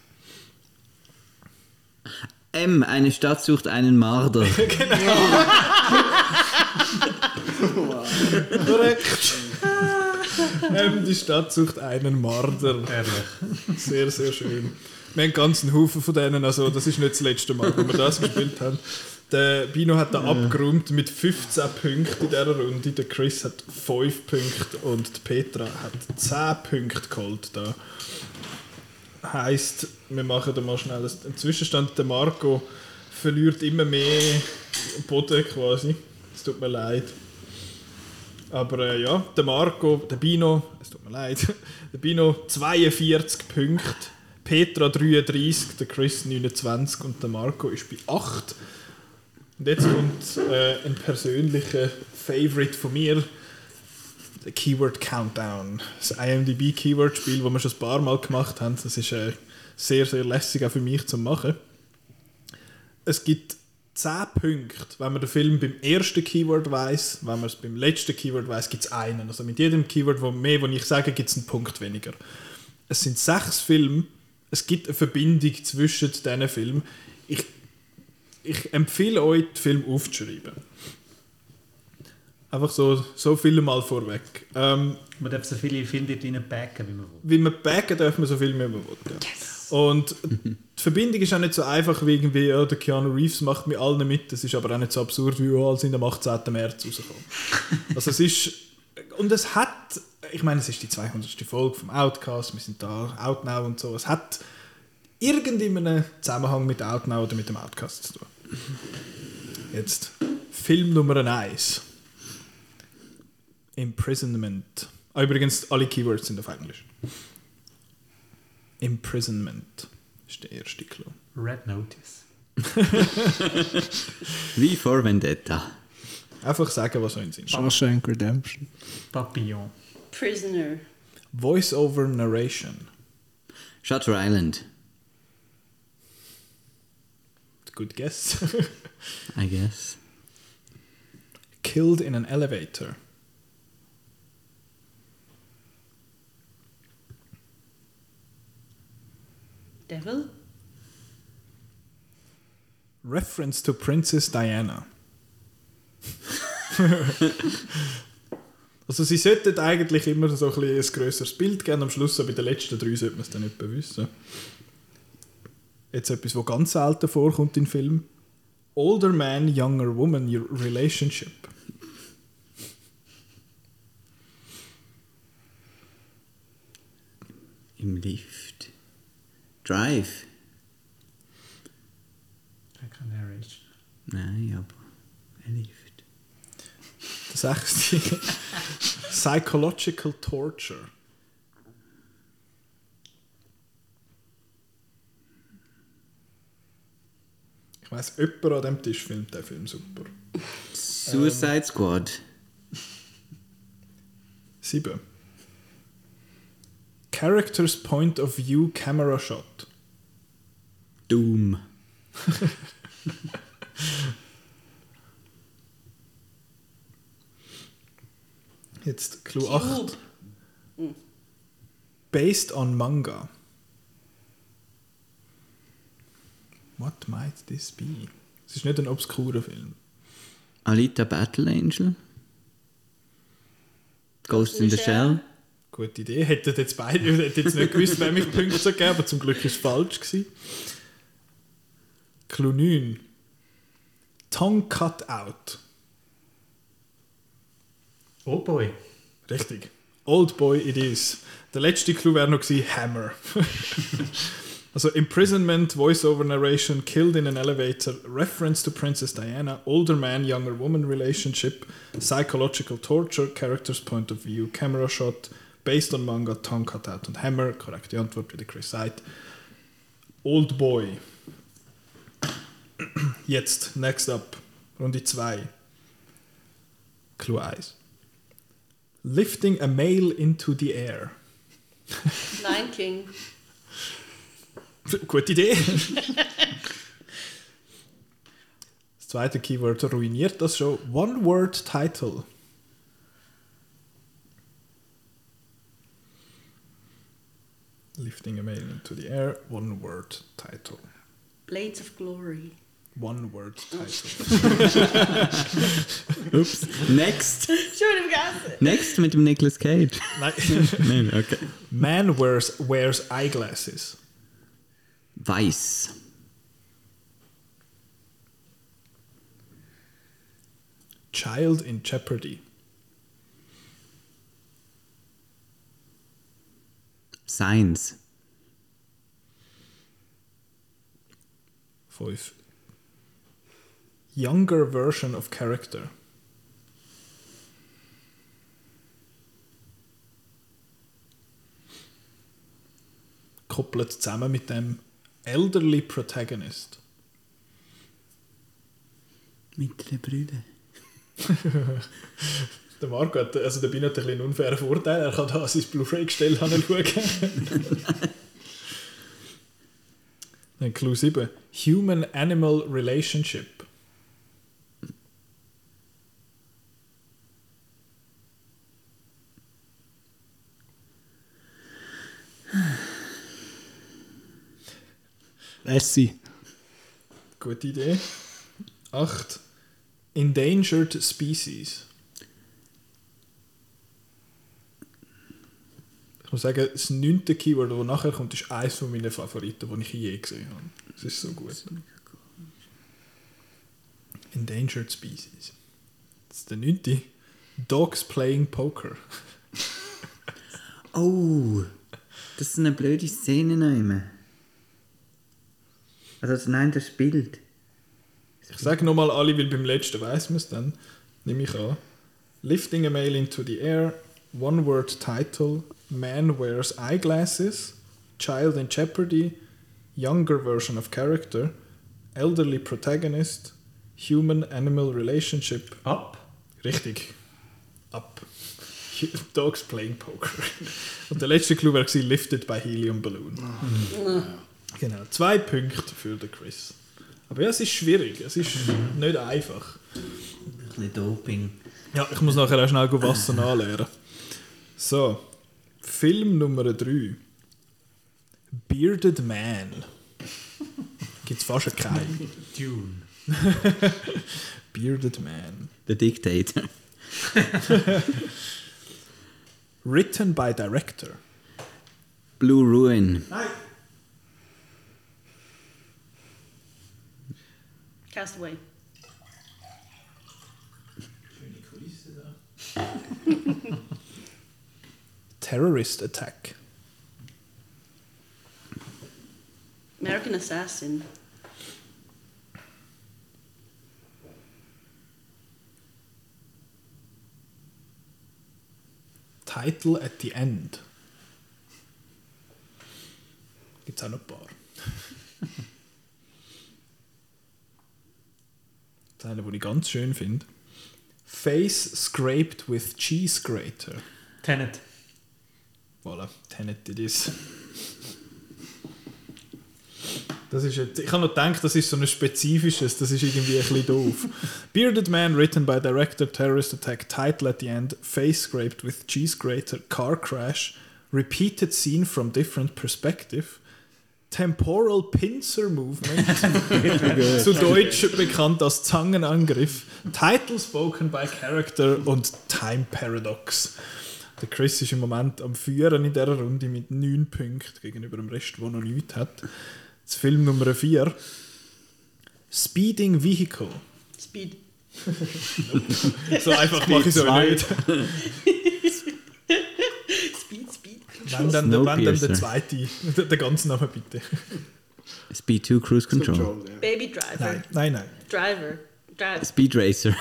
M, eine Stadt sucht einen Marder.
Korrekt. ähm, die Stadt sucht einen Marder.
Ehrlich.
Sehr, sehr schön. Wir haben einen ganzen Haufen von denen, also das ist nicht das letzte Mal, wo wir das gespielt haben. Der Bino hat da abgeräumt mit 15 Punkten in dieser Runde, der Chris hat 5 Punkte und die Petra hat 10 Punkte geholt da. Heisst, wir machen da mal schnell einen Zwischenstand. Der Marco verliert immer mehr Boden quasi. Es tut mir leid. Aber äh, ja, der Marco, der Bino, es tut mir leid, der Bino 42 Punkte, Petra 33, der Chris 29 und der Marco ist bei 8. Und jetzt kommt äh, ein persönlicher Favorite von mir, Keyword Countdown. Das IMDb Keyword Spiel, das wir schon ein paar Mal gemacht haben. Das ist äh, sehr, sehr lässig auch für mich zu machen. Es gibt 10 Punkte, wenn man den Film beim ersten Keyword weiß, wenn man es beim letzten Keyword weiß, gibt es einen. Also mit jedem Keyword, wo mehr, wo ich sage, gibt es einen Punkt weniger. Es sind sechs Filme, es gibt eine Verbindung zwischen diesen Filmen. Ich, ich empfehle euch, den Film aufzuschreiben. Einfach so, so viel mal vorweg. Ähm,
Man darf so viele Filme dort rein backen, wie man will.
wie man backen darf man so viel wie man will. Ja. Und die Verbindung ist auch nicht so einfach wie irgendwie, ja, der Keanu Reeves macht mit allen mit. Das ist aber auch nicht so absurd, wie alle sind am 18. März rausgekommen. Also es ist... Und es hat... Ich meine, es ist die 200. Folge vom Outcast, wir sind da, Outnow und so. Es hat irgendeinen Zusammenhang mit Outnow oder mit dem Outcast zu tun. Jetzt Film Nummer 1. Imprisonment. Ah, übrigens, alle Keywords sind auf Englisch. Imprisonment ist der erste Clou.
Red Notice.
Wie vor Vendetta.
Einfach sagen, was euch Sinn.
Shawshank Redemption.
Papillon.
Prisoner.
Voice-over Narration.
Shutter Island,
Good guess.
I guess.
Killed in an elevator.
Devil.
Reference to Princess Diana. also sie sollten eigentlich immer so ein, bisschen ein grösseres Bild geben, am Schluss, aber bei den letzten drei sollte man es dann nicht wissen. Jetzt etwas, was ganz selten vorkommt in Filmen. Older man, younger woman, your relationship.
Im Lift. Drive.
Keine Narration.
Nein, aber ein Lift.
Das sechste. Psychological Torture. Ich weiss, jemand an dem Tisch filmt den Film super.
Suicide Squad.
Sieben. Character's Point of View Camera Shot.
Doom.
Jetzt Clou 8. Based on Manga. What might this be? Es ist nicht ein obskurer Film.
Alita Battle Angel. Ghost in the Shell.
Gute Idee. Hätten jetzt beide hätte jetzt nicht gewusst, wem ich Punkte soll geben aber zum Glück ist es falsch. Gewesen. Clou 9. Tongue Cut Out.
Oh boy.
Richtig. Old Boy it is. Der letzte Clou wäre noch gewesen, Hammer. also Imprisonment, Voice-over Narration, Killed in an Elevator, Reference to Princess Diana, Older Man, Younger Woman Relationship, Psychological Torture, Character's Point of View, Camera Shot, Based on Manga, Tongue Cut Out und Hammer. Korrekte Antwort, wie der Chris sagt. Old Boy. Jetzt, next up, Runde 2. Clue 1. Lifting a male into the air.
Lion King.
Gute Idee. Das zweite Keyword ruiniert das schon. One Lifting a male into the air. One word title.
Blades of Glory.
One word oh, title.
Ups. Next.
Schon vergessen.
Next mit dem Nicolas Cage.
Nein.
Nein, okay.
Man wears, wears eyeglasses.
Weiß.
Child in jeopardy.
Science.
Five. Younger version of character. Koppelt zusammen mit dem elderly protagonist.
Mittlere Brüder.
der Marco hat, also der Bin hat ein einen unfairen Vorteil, er kann da sein Blu-ray-Gestell hinschauen. Dann Clue 7. Human-Animal Relationship.
Essi.
Gute Idee. 8. Endangered Species. Ich muss sagen, das neunte Keyword, das nachher kommt, ist eines meiner Favoriten, die ich je gesehen habe. Es ist so gut. Endangered Species. Das ist der neunte. Dogs playing Poker.
Oh, das ist eine blöde Szene nehmen. Also nein, das Bild.
Ich sage nochmal alle, weil beim letzten weiß man es dann. Nehme ich an. Lifting a male into the air. One word title. Man wears eyeglasses. Child in jeopardy. Younger version of character. Elderly protagonist. Human animal relationship.
Up.
Richtig. Up. Dogs playing poker. Und der letzte Clou war lifted by helium balloon. Genau. Zwei Punkte für den Chris. Aber ja, es ist schwierig. Es ist nicht einfach.
Ein bisschen Doping.
Ja, ich muss nachher auch schnell go Wasser nachleeren. So, Film Nummer 3. Bearded Man. Gibt es fast keinen.
Dune.
Bearded Man.
Der Dictator.
Written by Director.
Blue Ruin.
Castaway.
Terrorist Attack.
American Assassin.
Title at the End. It's es auch noch ein paar. Das eine, den ich ganz schön finde. Face scraped with cheese grater.
Tenet.
Voilà, Tenet it is. Das ist jetzt, ich habe noch gedacht, das ist so ein spezifisches, das ist irgendwie ein bisschen doof. Bearded Man, written by director, terrorist attack, title at the end, face scraped with cheese grater, car crash, repeated scene from different perspective, temporal pincer movement, zu Deutsch bekannt als Zangenangriff, title spoken by character und time paradox. Der Chris ist im Moment am Führen in dieser Runde mit 9 Punkten gegenüber dem Rest, der noch nichts hat. Das Film Nummer 4. Speeding Vehicle.
Speed.
So einfach mache ich so
zwei.
nicht.
Speed, Speed.
Wenn dann, wenn dann der zweite, der, der ganze Name bitte.
Speed 2 Cruise Control.
Control, ja.
Baby Driver.
Nein, nein, nein.
Driver. Drive.
Speed Racer.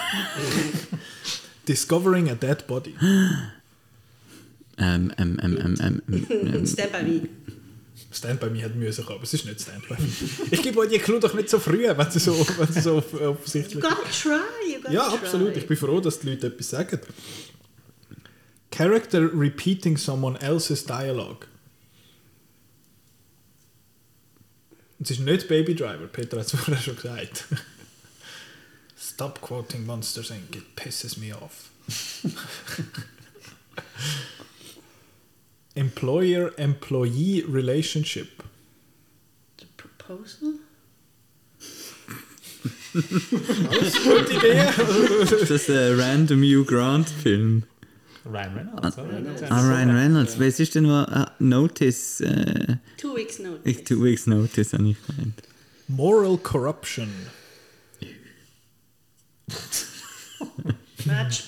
Discovering a Dead Body.
ähm, ähm, ähm, ähm, ähm, ähm,
Stand by me.
Stand by Me hat müssen kommen, aber es ist nicht Stand by Me. Ich gebe euch die Clue doch nicht so früh, wenn sie so, wenn sie so off-
You
offensichtlich
gotta try. You gotta
Ja,
try.
absolut. Ich bin froh, dass die Leute etwas sagen. Character repeating someone else's dialogue. Es ist nicht Baby Driver, Peter hat es vorher schon gesagt. Stop quoting Monsters Inc. It pisses me off. Employer-employee relationship.
The proposal?
Gute Idee.
ist das ein Random Hugh Grant Film?
Ryan Reynolds, oder?
Ah, Ryan Reynolds. Was ist denn mal ah, Notice? Äh,
Two weeks notice.
two Weeks Notice habe ich gemeint.
Moral corruption.
Match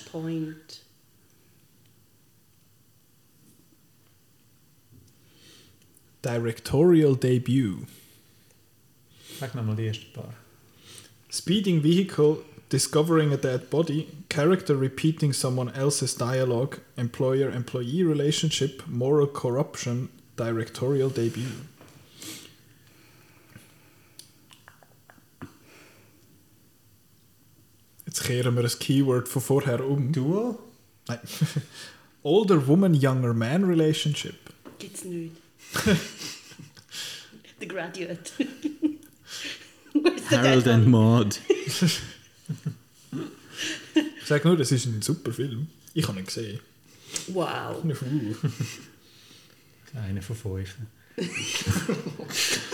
Directorial debut.
Sag nochmal die ersten paar.
Speeding vehicle, discovering a dead body, character repeating someone else's dialogue, employer employee relationship, moral corruption, directorial debut. Jetzt kehren wir das Keyword von vorher um.
Duel?
Nein. Older woman, younger man relationship.
Gibt's nicht. The Graduate.
Harold and
one?
Maud.
Ich sage nur, das ist ein super Film. Ich habe ihn gesehen.
Wow.
Uh.
Einer von fünf.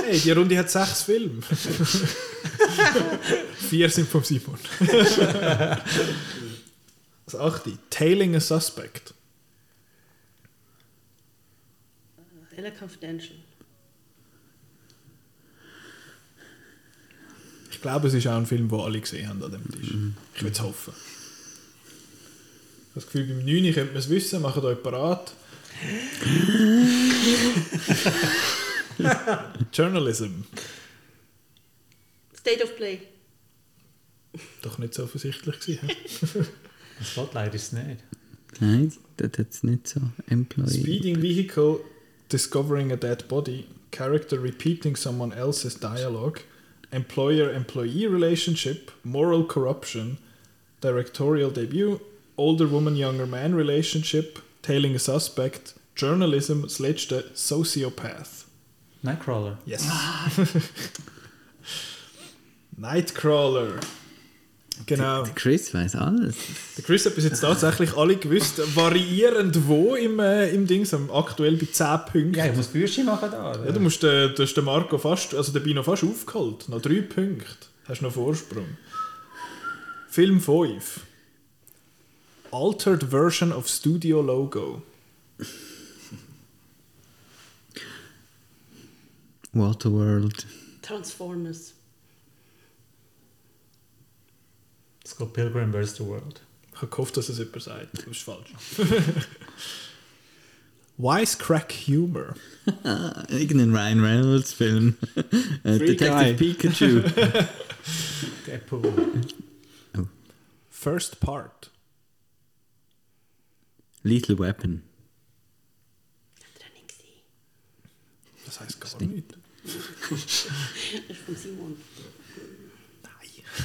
Hey, die Runde hat sechs Filme. Vier sind vom Simon. das achte. Tailing a Suspect.
LA Confidential.
Ich glaube, es ist auch ein Film, den alle gesehen haben an dem Tisch. Ich würde es hoffen. Ich habe das Gefühl, beim 9 könnte man es wissen, macht euch parat. Journalism.
State of Play.
Doch nicht so offensichtlich gewesen.
Das Spotlight ist es nicht.
Nein, das hat es nicht so. Employee.
Speeding vehicle, discovering a dead body, character repeating someone else's dialogue, employer-employee relationship, moral corruption, directorial debut, older woman-younger man relationship, tailing a suspect, journalism, das letzte, sociopath.
Nightcrawler.
Yes. Ah. Nightcrawler. Genau.
Der Chris weiß alles.
Der Chris hat bis jetzt tatsächlich alle gewusst, variierend wo im, äh, im Dings, am- aktuell bei 10 Punkten.
Ja, ich muss Büsche machen da. oder?
Ja, du musst den, du hast den Marco fast, also den Bino fast aufgeholt. Noch drei Punkte. Hast noch Vorsprung. Film 5. Altered version of Studio Logo.
Waterworld.
Transformers.
Scott Pilgrim vs. the World.
Ich habe gehofft, dass es jemand sagt. Das ist falsch. Wisecrack Humor.
Ah, irgendein Ryan Reynolds Film. Äh, Detective. Pikachu.
Deadpool.
First Part.
Lethal Weapon.
Das heisst gar nicht.
Das ist von Simon.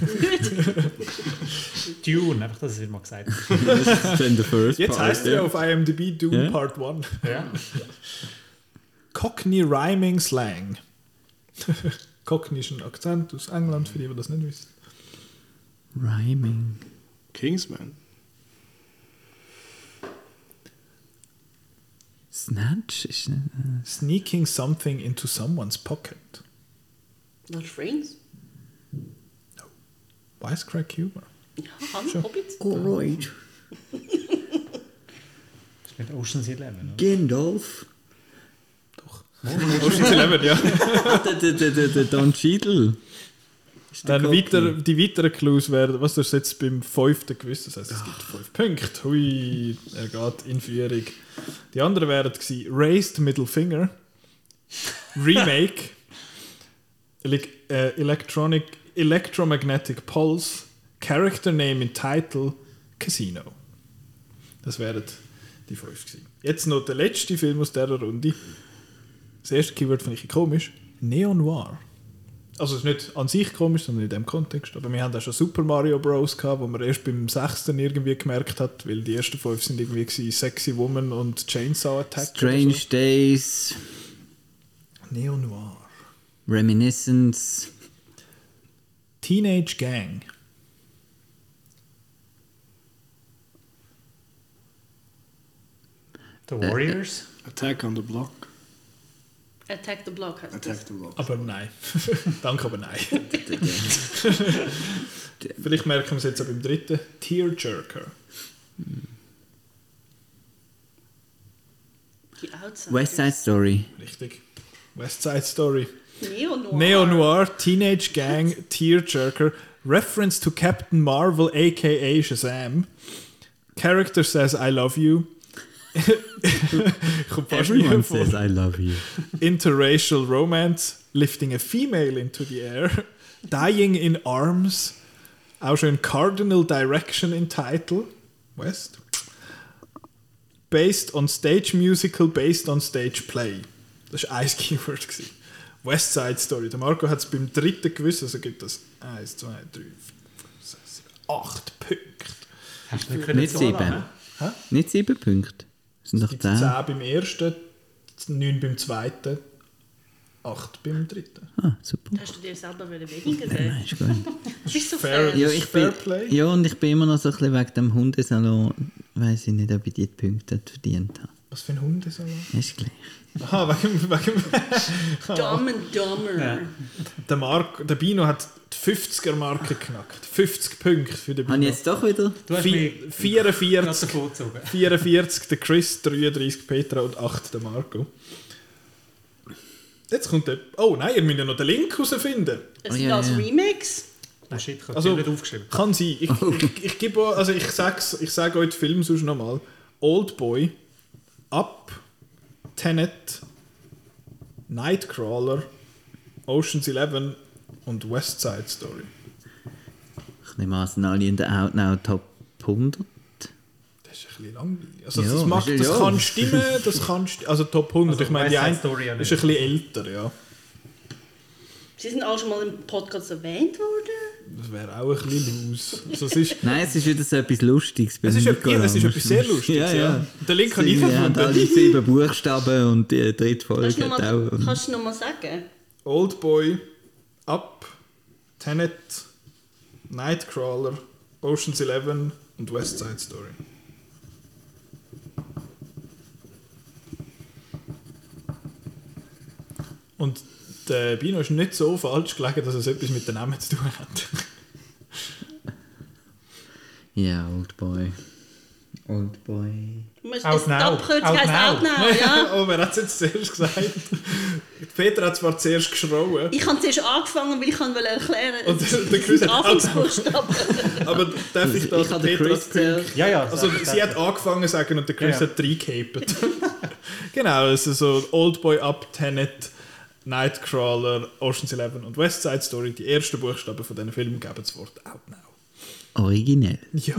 Dune, einfach, dass es mal gesagt
First
Jetzt
Part.
heißt er
ja.
auf IMDb Doom
Ja.
Part 1.
ja.
Cockney Rhyming Slang. Cockney ist ein Akzent aus England, für die, die das nicht wissen.
Rhyming.
Kingsman.
Snatch
Sneaking something into someone's pocket.
The Rings?
Wisecrack Humor.
Ja, Han, Hobbit.
Alright.
Das ist mit Ocean's Eleven, oder?
Gandalf.
Ocean's Eleven, ja.
der, der, der, der, der Don Cheadle.
Dann weiter, die weiteren Clues wären, was du jetzt beim fünften gewusst, das heisst, es gibt fünf Punkte. Hui, er geht in Führung. Die anderen wären gewesen, Raised Middle Finger, Remake, Ele äh, Electronic, Electromagnetic Pulse, Character Name in Title, Casino. Das wären die fünf gewesen. Jetzt noch der letzte Film aus dieser Runde. Das erste Keyword finde ich komisch. Neo-Noir. Also es ist nicht an sich komisch, sondern in dem Kontext. Aber wir haben auch schon Super Mario Bros. gehabt, wo man erst beim sechsten irgendwie gemerkt hat, weil die ersten fünf sind irgendwie gewesen, Sexy Woman und Chainsaw Attack.
Strange Days.
So. Neo-Noir.
Reminiscence.
Teenage Gang.
The Warriors.
Attack on the Block.
Attack the Block heißt
Attack
das.
the Block.
Aber nein. Danke, aber nein. Vielleicht merken wir es jetzt auch beim dritten. Tearjerker.
Die Outsiders.
West Side Story.
Richtig. West Side Story.
Neo-Noir.
Neo-Noir, Teenage Gang, Tearjerker, reference to Captain Marvel aka Shazam. Character says I love you. Kommt fast nie
Everyone says I love you.
Interracial romance, lifting a female into the air, dying in arms, auch schon Cardinal Direction in Title, West. Based on stage musical, based on stage play. Das war ein Keyword. gewesen. West Side Story. Der Marco hat es beim dritten gewusst, also gibt es 1, 2, 3, 4, 5, 6, 7, 8 Punkte.
Hast du nicht können
Nicht
so
sieben.
lange?
Nicht sieben Punkte. Es sind doch
gibt
zehn.
10 beim ersten, 9 beim zweiten, 8 beim dritten.
Ah, super.
Hast du dir selber weniger geben?
Nein, ist gut.
Das ist so
Fair.
Ja, ich
Fair
bin,
Play.
ja, und ich bin immer noch so ein bisschen wegen dem Hundesalon, weiß ich nicht, ob ich die Punkte verdient habe.
Was für ein Hundesalat?
Ist gleich.
Aha, wegen, wegen
Dumb and Dumber.
Ja.
der, Mark, der Bino hat die 50er-Marke geknackt. 50 Punkte für den
Habe
Bino.
ich jetzt doch wieder...
Du hast
Vi-
mich gerade
44,
davon gezogen.
44 der Chris, 33 Petra und 8 der Marco. Jetzt kommt der... Oh nein, ihr müsst ja noch den Link herausfinden.
Es
Oh,
sind
ja,
als
ja.
Remix.
Oh shit, ich habe
Also-
nicht aufgeschrieben.
Kann sein. Ich, ich, ich, gebe, auch- also ich, sag's, ich sage euch den Film sonst nochmal. Oldboy, Up, Tenet, Nightcrawler, Ocean's Eleven und West Side Story.
Ich nehme an, sind alle in der Outnow Top 100.
Das ist ein bisschen langweilig. Also
Ja,
das, mag,
ist-
das
ja.
kann stimmen, das kann sti- Also Top 100,
Also
ich meine, die eine
Story ja
ist ein bisschen älter, ja.
Sie sind auch schon mal im Podcast erwähnt worden.
Das wäre auch ein bisschen los. Also es ist,
Nein, es ist wieder so etwas Lustiges.
es ist, ja, es ist etwas sehr Lustiges.
Ja, ja.
Den Link habe ich
haben alle sieben Buchstaben und die dritte
Kannst
Folge
du noch
hat
mal,
auch...
kannst du noch mal sagen?
Oldboy, Up, Tenet, Nightcrawler, Ocean's Eleven und West Side Story. Und der Bino ist nicht so falsch gelegen, dass es etwas mit den Namen zu tun hat.
Ja, Old Boy. Old Boy.
Du musst
Out now.
abkürzen,
Out
heisst
now.
Out now, ja.
oh, wer hat es jetzt zuerst gesagt? Peter hat zwar zuerst geschrauen,
Ich habe zuerst angefangen, weil ich kann erklären
Und
es
der- Chris hat
Anfangsbuchstaben.
aber darf ich da
ich den
Peter als
Chris
Punkt
zuerst-
Ja, ja.
Also sie hat angefangen zu sagen und der Chris
Ja, ja.
hat reingehabt. genau, also so Oldboy Up, Tenet, Nightcrawler, Ocean's Eleven und West Side Story, die ersten Buchstaben von diesen Filmen geben das Wort Out Now.
Originell.
Ja.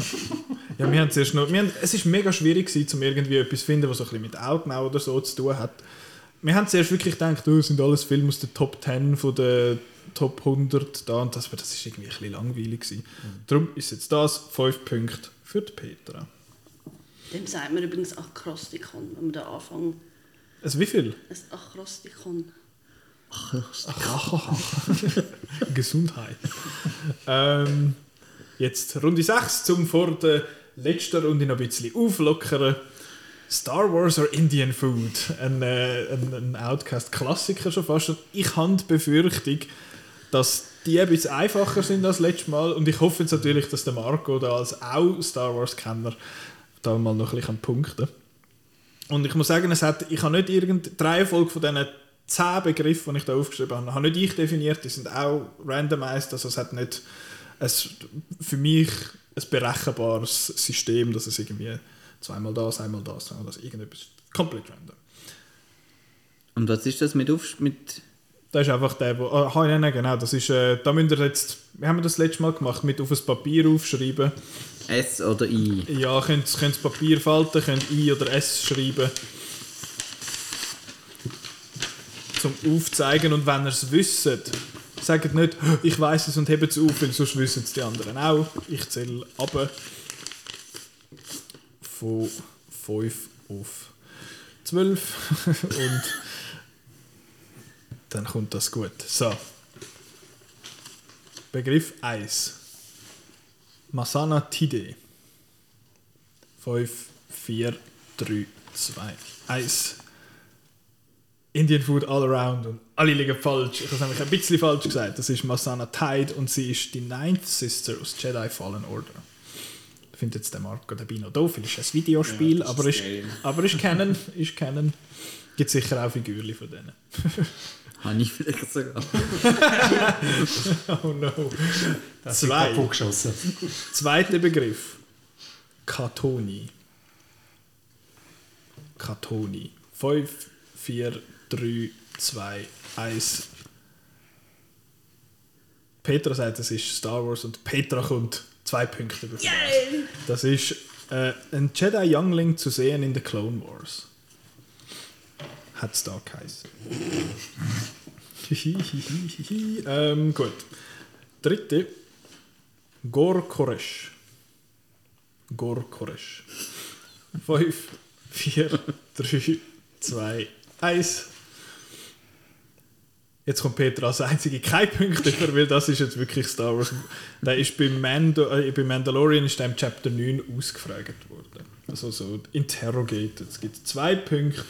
ja, wir haben zuerst noch, wir haben, es ist mega schwierig gewesen, um irgendwie etwas zu finden, was so ein bisschen mit Out Now oder so zu tun hat. Wir haben zuerst wirklich gedacht, oh, das sind alles Filme aus der Top 10 von der Top 100 da und das, aber das ist irgendwie ein bisschen langweilig gewesen. Darum ist jetzt das 5 Punkte für die Petra.
Dem sagt man übrigens Akrostikon, wenn wir da anfangen.
Also wie viel?
Ein Akrostikon.
Gesundheit. ähm, jetzt Runde 6, zum vor der letzten Runde noch ein bisschen auflockern. Star Wars or Indian Food? Ein, äh, ein, ein Outcast-Klassiker schon fast. Ich habe die Befürchtung, dass die ein bisschen einfacher sind als letztes Mal und ich hoffe jetzt natürlich, dass der Marco da als auch Star Wars-Kenner da mal noch ein bisschen punkten. Und ich muss sagen, es hat, ich habe nicht irgendeine Reihenfolge von diesen zehn Begriffen, die ich da aufgeschrieben habe, habe nicht ich definiert, die sind auch randomized, also es hat nicht ein, für mich ein berechenbares System, dass es irgendwie zweimal das, einmal das, zweimal das, irgendetwas komplett random.
Und was ist das mit Aufsch mit
Das ist einfach der, wo, ah, nein, nein, genau, das ist, äh, da müsst ihr jetzt, wie haben wir das letzte Mal gemacht, mit auf ein Papier aufschreiben.
S oder I?
Ja, könnt, könnt das Papier falten, könnt I oder S schreiben. Zum Aufzeigen und wenn ihr es wisst, sagt nicht, ich weiß es und hebt es auf, weil sonst wissen es die anderen auch. Ich zähle ab von 5 auf 12 und dann kommt das gut. So. Begriff 1. Masana Tide. 5, 4, 3, 2, 1. Indian Food all around und alle liegen falsch. Ich habe nämlich ein bisschen falsch gesagt. Das ist Masana Tide und sie ist die Ninth Sister aus Jedi Fallen Order. Ich finde jetzt der Marco der Bino doof, weil es ist ein Videospiel,
Ja, ist
aber, ist, aber ist Canon. Ist Canon. Gibt sicher auch Figürchen von denen.
Habe ich vielleicht sogar.
Oh no.
Das ist
Zwei. Zweiter Begriff. Katoni. Katoni. 5, 4, 3, 2, 1. Petra sagt, es ist Star Wars und Petra kommt zwei Punkte bevor.
Yay!
Das ist äh, ein Jedi Youngling zu sehen in den Clone Wars. Hat es da geheißen. ähm, gut. Dritte. Gor Koresh. Gor Koresh. 5, 4, 3, 2, 1. Jetzt kommt Peter als einzige kein Punkt über, weil das ist jetzt wirklich Star Wars. Der ist beim, Mando, äh, bei Mandalorian ist im Chapter 9 ausgefragt worden. Also so interrogated. Es gibt zwei Punkte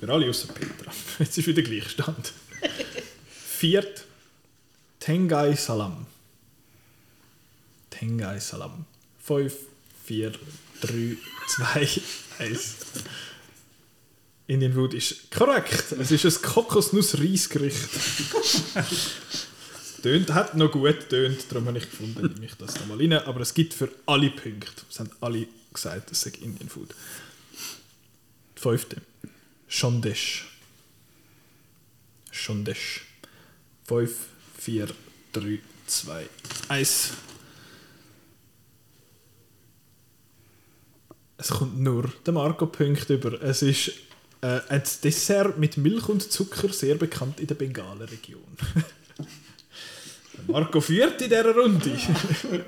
für alle außer Petra. Jetzt ist wieder Gleichstand. Viert. Tengai Salam. Tengai Salam. 5, 4, 3, 2, 1. Indian Food ist korrekt. Es ist ein Kokosnuss-Reisgericht. tönt, hat noch gut tönt, darum habe ich gefunden, nehme ich das nochmal rein. Aber es gibt für alle Punkte. Es haben alle gesagt, es sei Indian Food. Fünfte. Shondesh. Shondesh. 5, 4, 3, 2, 1. Es kommt nur der Marco-Punkt über. Es ist äh, ein Dessert mit Milch und Zucker, sehr bekannt in der Bengalen-Region. Marco führt in dieser Runde.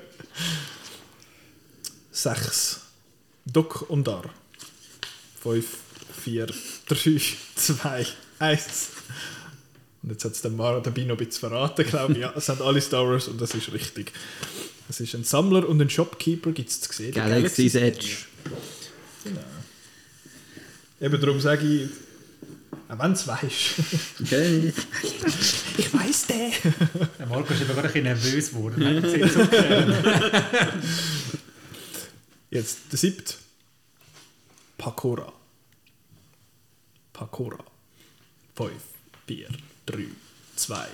6. Doc und Dar. 5, 4, 3, 2, 1. Und jetzt hat es der Mara dabei noch ein bisschen verraten, glaube ich. Ja, es sind alle Star Wars und das ist richtig. Es ist ein Sammler und ein Shopkeeper, gibt es zu sehen.
Galaxy's Edge.
Genau. Eben darum sage ich, auch wenn es weisst.
Okay.
ich weiß den.
Der Marco ist eben gerade ein bisschen nervös geworden.
Jetzt der siebte. Pakora. Pakora. 5, 4, 3, 2,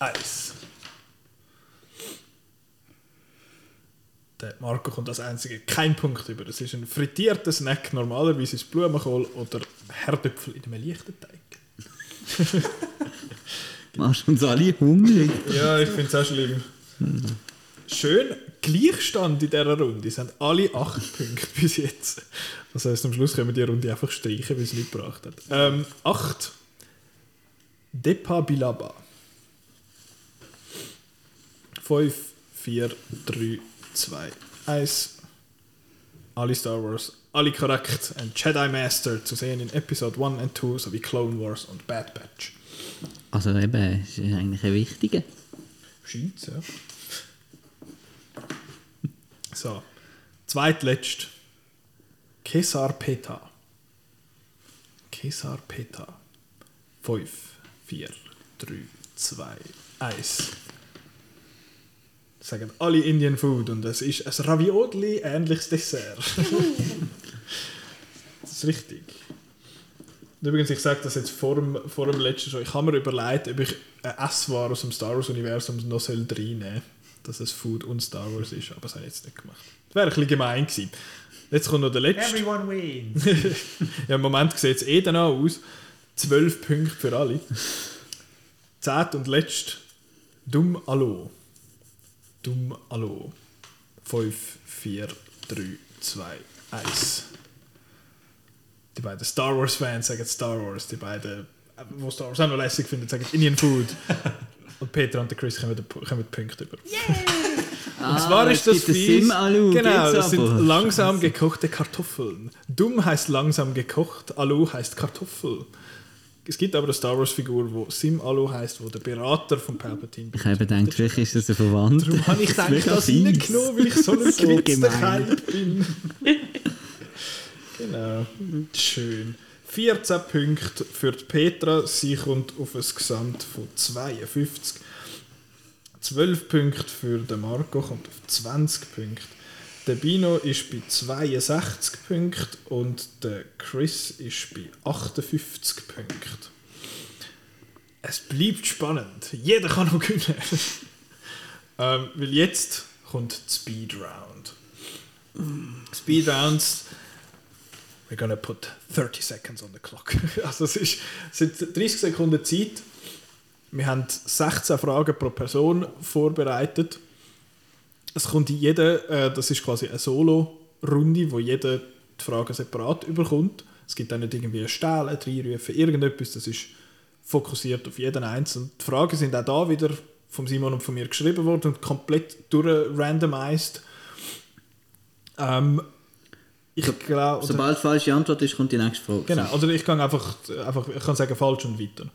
1. Der Marco kommt als einziger kein Punkt über. Das ist ein frittierter Snack. Normalerweise ist Blumenkohl oder Herdöpfel in einem leichten Teig.
Machst uns alle hungrig.
Ja, ich finde es auch schlimm. Schön Gleichstand in dieser Runde. Es haben alle 8 Punkte bis jetzt. Das heisst, am Schluss können wir die Runde einfach streichen, weil es nicht gebracht hat. Ähm, 8. Depa Bilaba. 5, 4, 3, 2, 1. Alle Star Wars, alle korrekt. Ein Jedi Master zu sehen in Episode 1 und 2 sowie Clone Wars und Bad Batch.
Also eben, ist eigentlich ein wichtiger.
Scheint's, ja. So. Zweitletzt. Kesar Peta. Kesar Peta. 5, 4, 3, 2, 1. Sagen alle Indian Food und es ist ein Ravioli ähnliches Dessert. das ist richtig. Und übrigens, ich sage das jetzt vor dem, vor dem letzten schon. Ich habe mir überlegt, ob ich eine Essware aus dem Star Wars-Universum noch soll reinnehmen soll, dass es Food und Star Wars ist. Aber das habe ich jetzt nicht gemacht. Das wäre ein bisschen gemein gewesen. Jetzt kommt noch der letzte.
Everyone wins.
ja, im Moment sieht es eh danach aus. 12 Punkte für alle. Zehnt und letzt. Dumm Allo. Dumm Allo. 5, 4, 3, 2, 1. Die beiden Star Wars-Fans sagen Star Wars. Die beiden, äh, die Star Wars auch noch lässig finden, sagen Indian Food. und Peter und der Chris kommen, den- kommen die Punkte über. Und zwar ist das fies. Genau, das sind langsam gekochte Kartoffeln. Dumm heißt langsam gekocht, Alu heißt Kartoffel. Es gibt aber eine Star Wars Figur, wo Sim Alu heißt, wo der Berater von Palpatine
Ich habe gedacht, vielleicht ist das ein Verwandter.
Darum habe ich gedacht,
mega
das reingenommen, weil ich so ein
So.
Keib bin. genau. Schön. 14 Punkte für die Petra. Sie kommt auf ein Gesamt von 52. 12 Punkte für den Marco, kommt auf 20 Punkte. Der Bino ist bei 62 Punkten und der Chris ist bei 58 Punkten. Es bleibt spannend. Jeder kann noch gewinnen. ähm, weil jetzt kommt die Speed Round. Speed Rounds. We're gonna put 30 seconds on the clock. Also es, ist, es sind 30 Sekunden Zeit. Wir haben 16 Fragen pro Person vorbereitet. Es kommt jeder, äh, das ist quasi eine Solo-Runde, wo jeder die Fragen separat überkommt. Es gibt auch nicht irgendwie ein Stellen, reinrufen, irgendetwas. Das ist fokussiert auf jeden Einzelnen. Die Fragen sind auch da wieder von Simon und von mir geschrieben worden und komplett durchrandomized. Ähm, ich glaube...
Sobald falsche Antwort ist, kommt die nächste Frage.
Genau, oder ich kann einfach, einfach ich kann sagen falsch und weiter.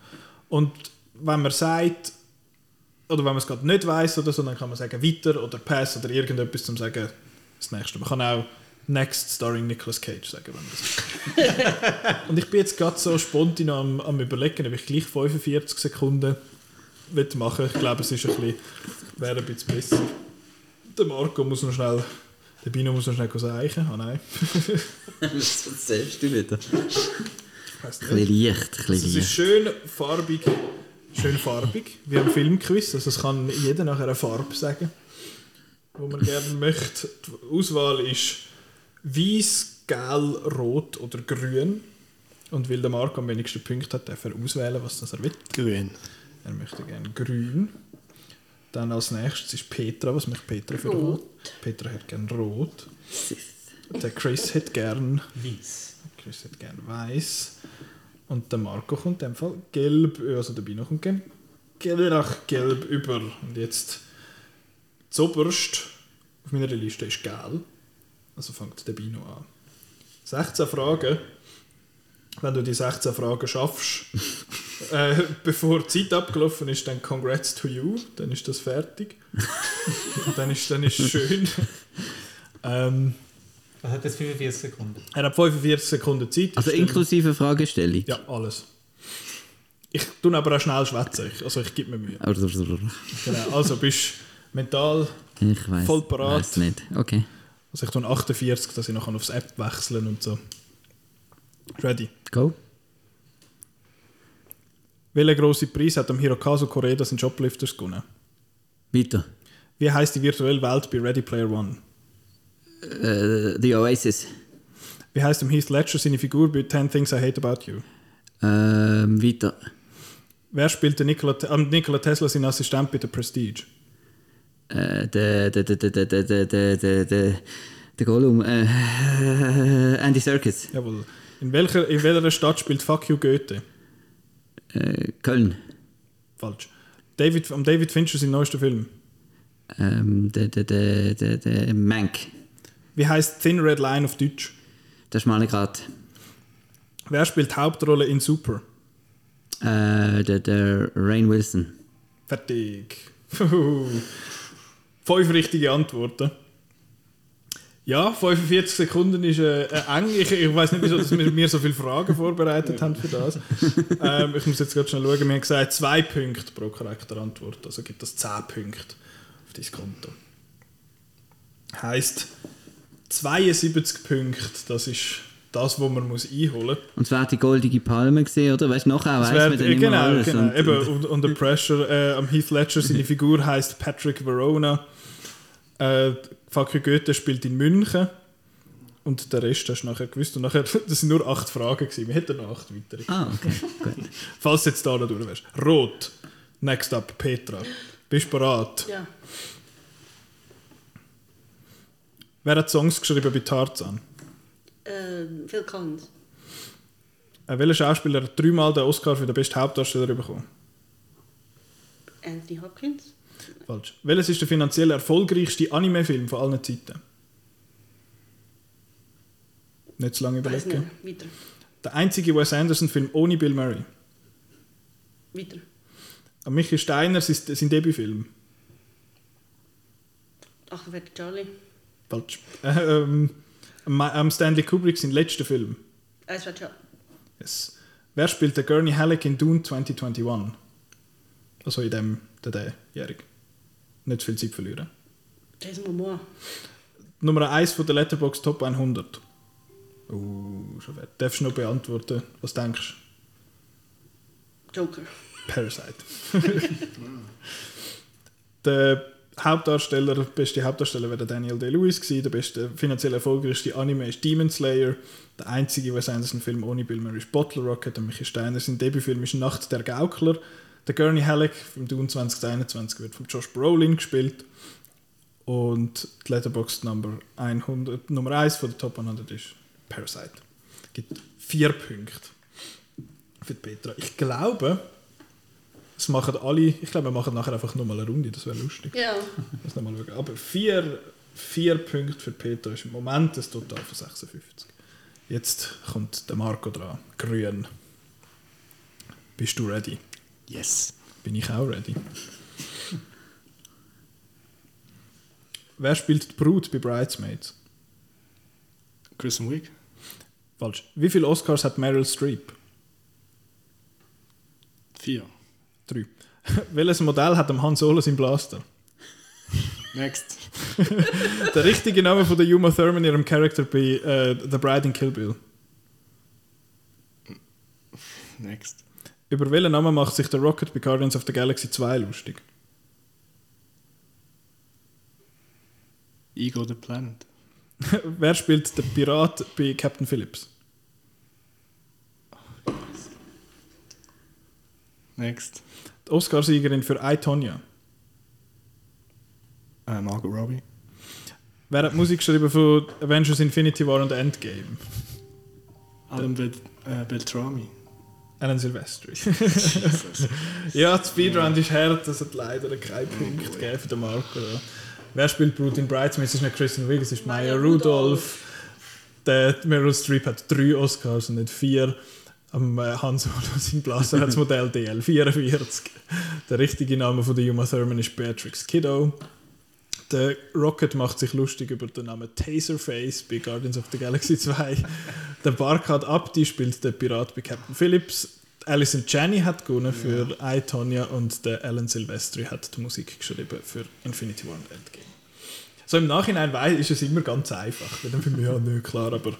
Und wenn man sagt, oder wenn man es gerade nicht weiß oder so, dann kann man sagen weiter oder pass oder irgendetwas zum sagen, das nächste. Man kann auch Next starring Nicolas Cage sagen, wenn man das Und ich bin jetzt gerade so spontan am, am überlegen, ob ich gleich 45 Sekunden will machen Ich glaube, es ist ein bisschen, wäre ein bisschen besser. Der Marco muss noch schnell, der Bino muss noch schnell seichen. Ah nein.
Was erzählst du wieder? Ein bisschen leicht, ein
es ist schön farbig, schön farbig, wie am Filmquiz. Also es kann jeder nachher eine Farbe sagen, wo man gerne möchte. Die Auswahl ist weiß, gel, rot oder grün. Und weil der Marco am wenigsten Punkte hat, darf er auswählen, was das er will.
Grün.
Er möchte gerne grün. Dann als nächstes ist Petra. Was möchte Petra für rot? Petra hat gerne rot. Der Chris hat gern
Weiss.
Chris hat gerne weiß. Und der Marco kommt in dem Fall gelb, also der Bino kommt gelb, gelb über. Und jetzt zoberst auf meiner Liste ist gel. Also fängt der Bino an. 16 Fragen. Wenn du die 16 Fragen schaffst, äh, bevor die Zeit abgelaufen ist, dann congrats to you. Dann ist das fertig. Dann ist dann ist schön. ähm,
Was hat das 45 Sekunden?
er hat 45 Sekunden Zeit.
Also
stelle-
inklusive Fragestellung.
Ja, alles. Ich tue aber auch schnell schwätzen. Ich- Also ich gebe mir Mühe. Genau. Also bist mental.
Ich weiß.
Voll parat.
Weiß nicht. Okay.
Also ich tue 48, dass ich noch aufs App wechseln und so. Ready.
Go.
Welcher grosse Preis hat am Hirokazu Koreeda sind Shoplifters gewonnen?
Weiter.
Wie heißt die virtuelle Welt bei Ready Player One?
Äh, The Oasis.
Wie heißt am Heath Ledger seine Figur bei 10 Things I Hate About You?
Ähm, weiter.
Wer spielte Nikola, ähm, Nikola Tesla seinen Assistent bei The Prestige?
Äh, der, der, der, der, der, der, der, der, der, der, der Gollum. Äh, Andy Serkis.
Jawohl. In welcher, in welcher Stadt spielt Fuck You Goethe?
Äh, Köln.
Falsch. David, am David Fincher sein neuester Film.
Ähm, der, der, der, der, der Mank.
Wie heißt Thin Red Line auf Deutsch?
Der schmale Grat.
Wer spielt Hauptrolle in Super?
Äh, der, der Rain Wilson.
Fertig. Fünf richtige Antworten. Ja, 45 Sekunden ist äh, äh, eng. Ich, ich weiß nicht, wieso dass wir mir so viele Fragen vorbereitet haben für das. Ähm, ich muss jetzt gerade schnell schauen. Wir haben gesagt, zwei Punkte pro korrekter Antwort. Also gibt das 10 Punkte auf dein Konto. Heißt 72 Punkte, das ist das, was man muss einholen muss.
Und zwar die goldige Palme gesehen, oder? Weißt du, nachher weiß
wär-
man dann immer
genau,
alles.
genau.
Und,
Eben, und, under Pressure. Äh, am Heath Ledger, seine Figur heißt Patrick Verona. Äh, Fakir Goethe spielt in München. Und der Rest hast du nachher gewusst. Und nachher, das sind nur acht Fragen gewesen. Wir hätten noch acht weitere.
ah, okay, gut.
Falls du jetzt da noch durch wärst. Rot. Next up, Petra. Bist du bereit?
Ja.
Wer hat Songs geschrieben bei Tarzan?
Ähm, Phil Collins.
Äh, welcher Schauspieler hat dreimal den Oscar für den besten Hauptdarsteller bekommen?
Anthony Hopkins.
Falsch. Welches ist der finanziell erfolgreichste Anime-Film von allen Zeiten? Nicht zu lange überlegen.
nicht. Weiter.
Der einzige Wes Anderson-Film ohne Bill Murray.
Weiter.
An Michael Steiner sein, sein Debütfilm.
Ach, wer Charlie?
Falsch. Äh, ähm, am- am Stanley Kubrick sein letzter Film.
Es war Charlie.
Yes. Wer spielt den Gurney Halleck in Dune 2021? Also in dem, der, der Jährig. Nicht viel Zeit verlieren.
Jason Momoa.
Nummer 1 von der Letterboxd Top 100. Uh, schon wert. Darfst du noch beantworten? Was denkst du?
Joker.
Parasite. der Hauptdarsteller, der beste Hauptdarsteller wäre Daniel Day-Lewis gewesen. Der beste, finanziell erfolgreichste Anime ist Demon Slayer. Der einzige Wes Anderson-Film ohne Bill Murray ist Bottle Rocket. Und Michael Steiner, sein Debütfilm ist Nacht der Gaukler. Der Gurney Halleck im Dune 2021 wird von Josh Brolin gespielt. Und die Letterboxd Nummer 100, Nummer 1 von der Top 100 ist Parasite. Gibt vier Punkte für Petra. Ich glaube, das machen alle. Ich glaube, wir machen nachher einfach nochmal eine Runde, das wäre lustig.
Ja.
Noch mal schauen. Aber vier, vier Punkte für Petra ist im Moment das Total von 56. Jetzt kommt der Marco dran. Grün. Bist du ready?
Yes.
Bin ich auch ready. Wer spielt die Brut bei Bridesmaids?
Kristen Wiig.
Falsch. Wie viele Oscars hat Meryl Streep?
Vier.
Drei. Welches Modell hat am Han Solo sein Blaster?
Next.
Der richtige Name von der Uma Thurman, ihrem Charakter bei äh, The Bride in Kill Bill.
Next.
Über welchen Namen macht sich der Rocket bei Guardians of the Galaxy 2 lustig?
Ego the Planet.
Wer spielt den Pirat bei Captain Phillips?
Next.
Die Oscarsiegerin für I, Tonya.
Äh, Margot Robbie.
Wer hat Musik geschrieben von Avengers Infinity War und Endgame?
Adam Bel äh, Beltrami.
Alan Silvestri. ja, die Speedrun ist hart, das hat leider keinen Punkt gegeben für den Marco. Ja. Wer spielt Brut in Bridesmaids? Es ist nicht Kristen Wiig, es ist Maya
Maya
Rudolph. Der Meryl Streep hat drei Oscars und nicht vier. Am äh, Han Solo sein Blaster hat das Modell DL44. Der richtige Name von der Uma Thurman ist Beatrix Kiddo. Der Rocket macht sich lustig über den Namen Taserface bei Guardians of the Galaxy 2. der Barkhad Abdi spielt den Pirat bei Captain Phillips. Alison Janney hat gewonnen für I, Tonya und der Alan Silvestri hat die Musik geschrieben für Infinity War und Endgame. So im Nachhinein weiß ist es immer ganz einfach. Dann für mich ja nicht klar, aber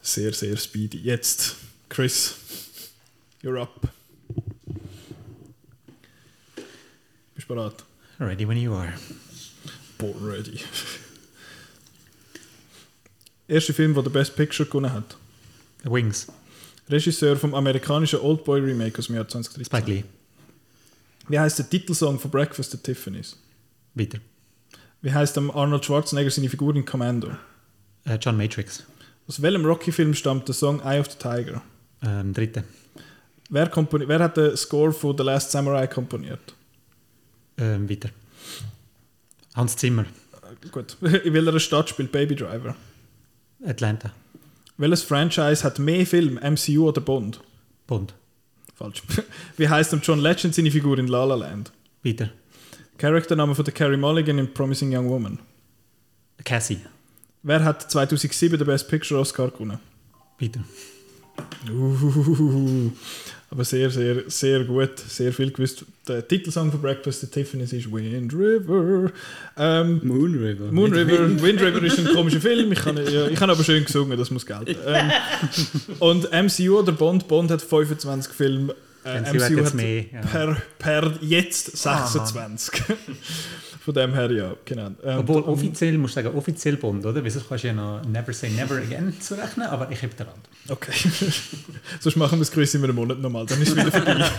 sehr, sehr speedy. Jetzt, Chris, you're up. Bist du bereit?
Ready when you are.
Born ready. Erster Film, der den Best Picture gewonnen hat.
Wings.
Regisseur vom amerikanischen Oldboy Remake aus dem Jahr 2013.
Spike Lee.
Wie heißt der Titelsong von Breakfast at Tiffany's?
Weiter.
Wie heißt Arnold Schwarzenegger seine Figur in Commando?
Äh, John Matrix.
Aus welchem Rocky-Film stammt der Song Eye of the Tiger?
Ähm, dritte.
Wer, wer hat den Score von The Last Samurai komponiert?
Ähm, weiter. Hans Zimmer.
Äh, Gut. In welcher Stadt spielt Baby Driver?
Atlanta.
Welches Franchise hat mehr Film, MCU oder Bond?
Bond.
Falsch. Wie heißt John Legend seine Figur in La La Land?
Weiter.
Charaktername von der Carrie Mulligan in Promising Young Woman.
Cassie.
Wer hat 2007 den Best Picture Oscar gewonnen?
Weiter.
Uh, aber sehr, sehr, sehr gut. Sehr viel gewusst. Der Titelsong von Breakfast at Tiffany's ist Wind River. Ähm,
Moon River.
Moon River, Wind River ist ein komischer Film. Ich kann, ja, ich kann aber schön gesungen, das muss gelten. Ähm, und MCU oder Bond? Bond hat 25 Filme. Äh,
MCU hat jetzt mehr, ja.
per, per jetzt 26. Von dem her ja, genau. Ähm,
Obwohl offiziell, musst du sagen, offiziell Bond, oder? Wieso kannst du ja noch Never Say Never Again zurechnen, aber ich habe den Rand.
Okay. Sonst machen wir das Quiz in einem Monat nochmal, dann ist es wieder vorbei.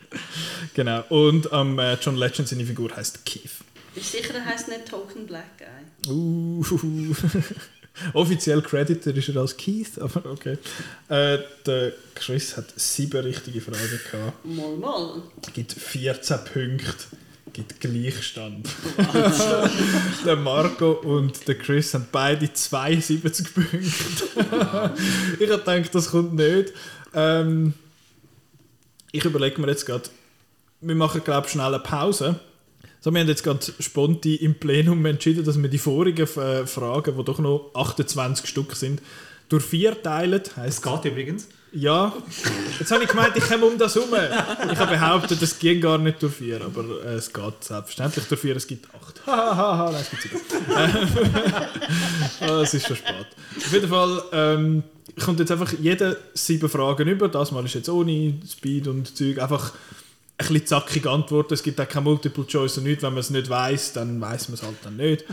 genau. Und am äh, John Legend seine Figur heißt Keith.
Bist sicher, er heisst nicht Token Black Guy?
Uh, offiziell credited ist er als Keith, aber okay. Äh, der Chris hat sieben richtige Fragen gehabt.
Mal, mal.
Gibt 14 Punkte. Gibt Gleichstand. der Marco und der Chris haben beide 72 Punkte. ich habe gedacht, das kommt nicht. Ähm, ich überlege mir jetzt gerade, wir machen glaube ich schnell eine Pause. So, wir haben jetzt gerade spontan im Plenum entschieden, dass wir die vorigen äh, Fragen, die doch noch 28 Stück sind, durch vier teilen. Heisst,
Es geht übrigens.
Ja, jetzt habe ich gemeint, ich komme um das herum. Ich habe behauptet, es ging gar nicht durch vier, aber äh, es geht selbstverständlich durch vier, es gibt acht. Hahaha, nein, es gibt sieben. Ah, es ist schon spät. Auf jeden Fall ähm, kommt jetzt einfach jede sieben Fragen über. Das Mal ist jetzt ohne Speed und Zeug. Einfach ein bisschen zackig antworten. Es gibt auch keine Multiple Choice und nichts. Wenn man es nicht weiß, dann weiß man es halt dann nicht.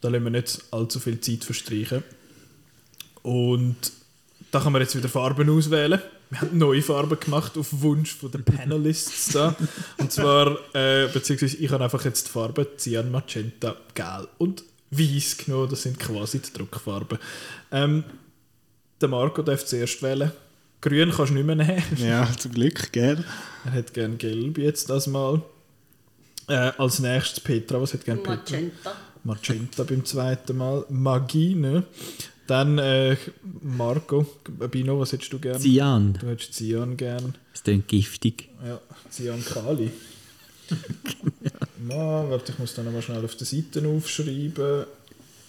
Da lassen wir nicht allzu viel Zeit verstreichen. Und da kann man jetzt wieder Farben auswählen. Wir haben neue Farben gemacht auf Wunsch von den Panelists da. Und zwar, äh, beziehungsweise ich habe einfach jetzt die Farben Cyan, Magenta, Gel und Weiß genommen. Das sind quasi die Druckfarben. Ähm, der Marco darf zuerst wählen. Grün kannst du nicht mehr nehmen.
Ja, zum Glück, gell?
Er hat gerne Gelb jetzt das Mal. Äh, als nächstes Petra. Was hat gerne Petra?
Magenta.
Magenta beim zweiten Mal. Magie, ne? Dann äh, Marco, Bino, was hättest du gern?
Cyan.
Du hättest Cyan gern.
Das klingt giftig.
Ja, Cyan Kali. ja, warte, ich muss dann noch mal schnell auf die Seiten aufschreiben.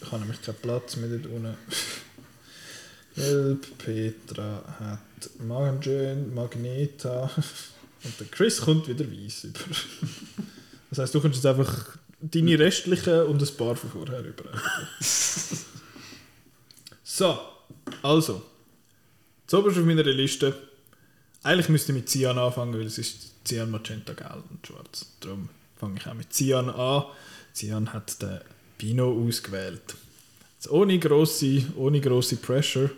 Ich habe nämlich keinen Platz mehr dort unten. Gelb, Petra hat Magen, Magneta und der Chris kommt wieder weiß über. Das heisst, du kannst jetzt einfach deine restlichen und ein paar von vorher über. So, also. Zuoberst auf meiner Liste. Eigentlich müsste ich mit Cyan anfangen, weil es ist Cyan, Magenta, Gelb und Schwarz. Darum fange ich auch mit Cyan an. Cyan hat den Pino ausgewählt. Jetzt ohne grosse, ohne grosse Pressure.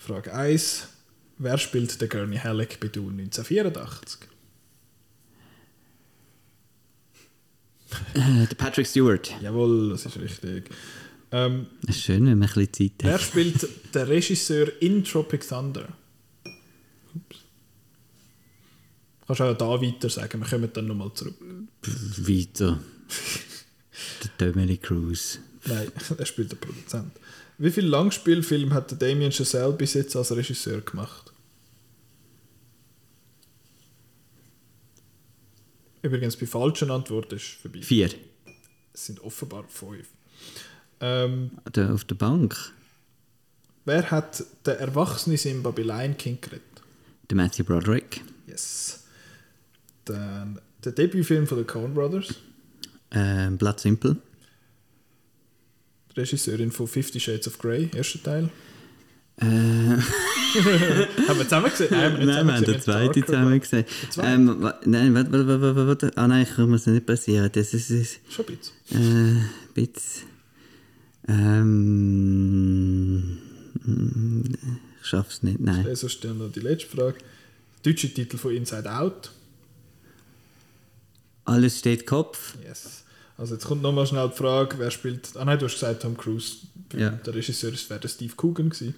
Frage 1. Wer spielt den Gurney Halleck bei Dune 1984?
Äh, der Patrick Stewart.
Jawohl, das ist richtig. Ähm,
Das ist schön, wenn man ein bisschen Zeit
wer
hat.
spielt den Regisseur in Tropic Thunder? Ups. Kannst auch da weiter sagen, wir kommen dann nochmal zurück.
Weiter. der Dominic Cruz.
Nein, er spielt den Produzent. Wie viele Langspielfilme hat der Damien Chazelle bis jetzt als Regisseur gemacht? Übrigens, bei falschen Antworten ist vorbei.
Vier.
Es sind offenbar fünf. Ähm,
Der auf der Bank.
wer hat den erwachsenen Simba bei Lion King geredet?
Der Matthew Broderick.
Yes. Dann der Debütfilm von den Coen Brothers.
Ähm, Blood Simple.
Regisseurin von Fifty Shades of Grey, erster Teil.
Äh,
haben wir zusammen gesehen? Nein, wir
nein, wir haben den zweiten zusammen gesehen. Ähm, nein, warte, warte, warte, warte. Ah nein, ich mir das nicht passieren. Das ist, ist
Schon ein bisschen.
äh, bisschen... Ähm, ich schaff's nicht, nein.
Also stellen wir die letzte Frage. Deutsche Titel von Inside Out.
Alles steht Kopf.
Yes. Also jetzt kommt nochmal schnell die Frage, wer spielt... Ah nein, du hast gesagt Tom Cruise.
Ja.
Der Regisseur wäre der Steve Coogan gewesen.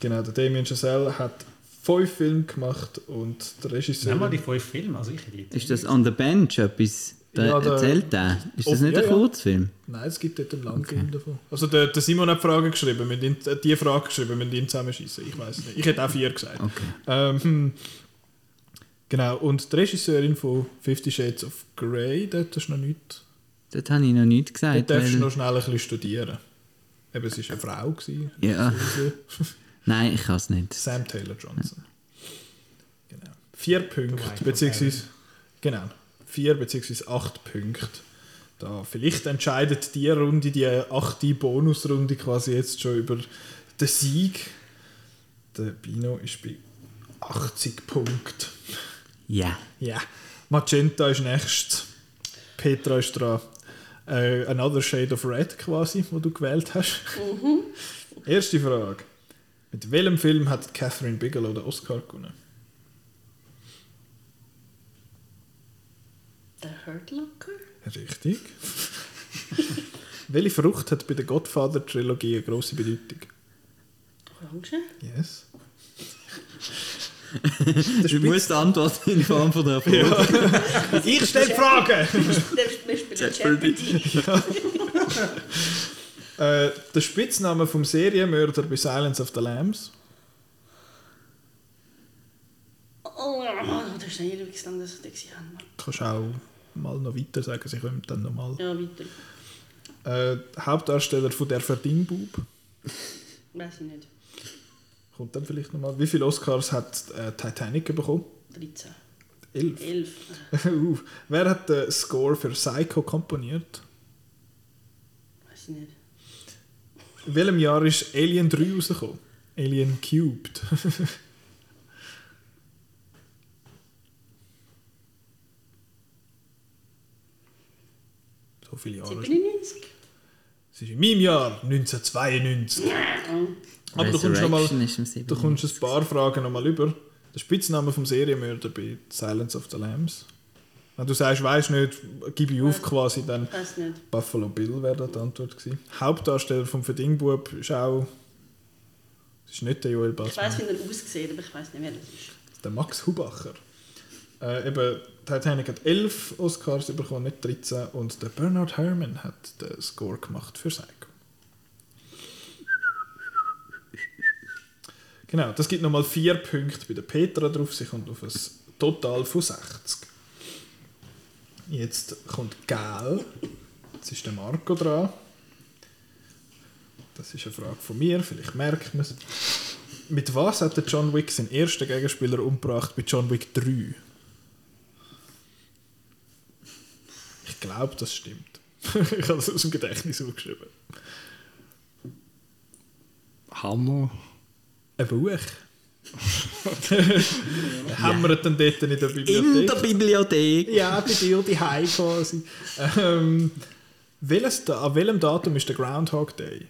Genau, der Damien Chazelle hat fünf Filme gemacht und der Regisseur...
Nimm mal die fünf Filme, also ich hätte
Ist das On the Bench etwas? Da
Ja, der-
erzählt er? Ist das nicht
ja,
ein
ja.
Kurzfilm?
Nein, es gibt dort einen langen Film davon. Also der, der Simon hat die Frage geschrieben, müssen ihn- äh, die Frage geschrieben, wir müssen ihn zusammenschießen. Ich weiß nicht. Ich hätte auch vier gesagt.
Okay.
Ähm, genau, und die Regisseurin von Fifty Shades of Grey, dort hast du noch nichts.
Das habe ich noch nicht
Dort
gesagt.
darfst du noch schnell ein bisschen studieren. Eben, es war eine Frau. Gewesen.
Ja. nein, ich kann es nicht.
Sam Taylor Johnson. Genau. Vier Punkte, beziehungsweise genau, vier beziehungsweise acht Punkte. Da vielleicht entscheidet die Runde, die achte Bonusrunde quasi jetzt schon über den Sieg. Der Bino ist bei 80 Punkten.
Ja.
Ja. Magenta ist nächstes. Petra ist dran. Äh, another Shade of Red quasi, wo du gewählt hast. Erste Frage. Mit welchem Film hat Catherine Bigelow den Oscar gewonnen?
Der Hurt Locker?
Richtig. Welche Frucht hat bei der Godfather-Trilogie eine grosse Bedeutung?
Orange?
Yes.
Du musst antworten in Form von der Frage.
Ich stelle Fragen!
Wir spielen Jeopardy.
äh, der Spitzname vom Serienmörder bei Silence of the Lambs?
Oh, das ist nicht lang, dass ich den gesehen habe.
Kannst du auch mal noch weiter sagen, sie kommen dann nochmal.
Ja, weiter.
Äh, Hauptdarsteller von Der Verdingbub.
Weiß ich nicht.
Kommt dann vielleicht nochmal. Wie viele Oscars hat äh, Titanic bekommen?
13.
Elf.
11.
Uh, Wer hat den Score für Psycho komponiert?
Weiß ich nicht.
In welchem Jahr ist Alien 3 rausgekommen? Alien Cubed. so viele Jahre. ist-
97?
Es ist in meinem Jahr 1992. Aber du kommst, noch mal,
Resurrection ist im 7.
du kommst ein paar Fragen nochmal über. Der Spitzname vom Serienmörder bei Silence of the Lambs. Wenn du sagst, weißt nicht, gib ich auf quasi, dann
Weiß nicht.
Buffalo Bill wäre da die Antwort gewesen. Hauptdarsteller vom Verdingbub ist auch. Es ist nicht der Joel
Ich
Bassmann,
weiß, wie er aussieht, aber ich weiß nicht, wer das ist.
der Max Hubacher. Äh, eben, Titanic hat 11 Oscars bekommen, nicht 13. Und der Bernard Herrmann hat den Score gemacht für Psycho. Genau, das gibt nochmal 4 Punkte bei der Petra drauf. Sie kommt auf ein Total von 60. Jetzt kommt Gel. Jetzt ist der Marco dran. Das ist eine Frage von mir, vielleicht merkt man es. Mit was hat der John Wick seinen ersten Gegenspieler umgebracht bei John Wick 3? Glaube, das stimmt. ich habe das aus dem Gedächtnis aufgeschrieben.
Hammer.
Ein Buch. Haben wir dann dort in der
In
Bibliothek?
der Bibliothek.
Ja, bei dir die quasi. Ähm, welches, an welchem Datum ist der Groundhog Day?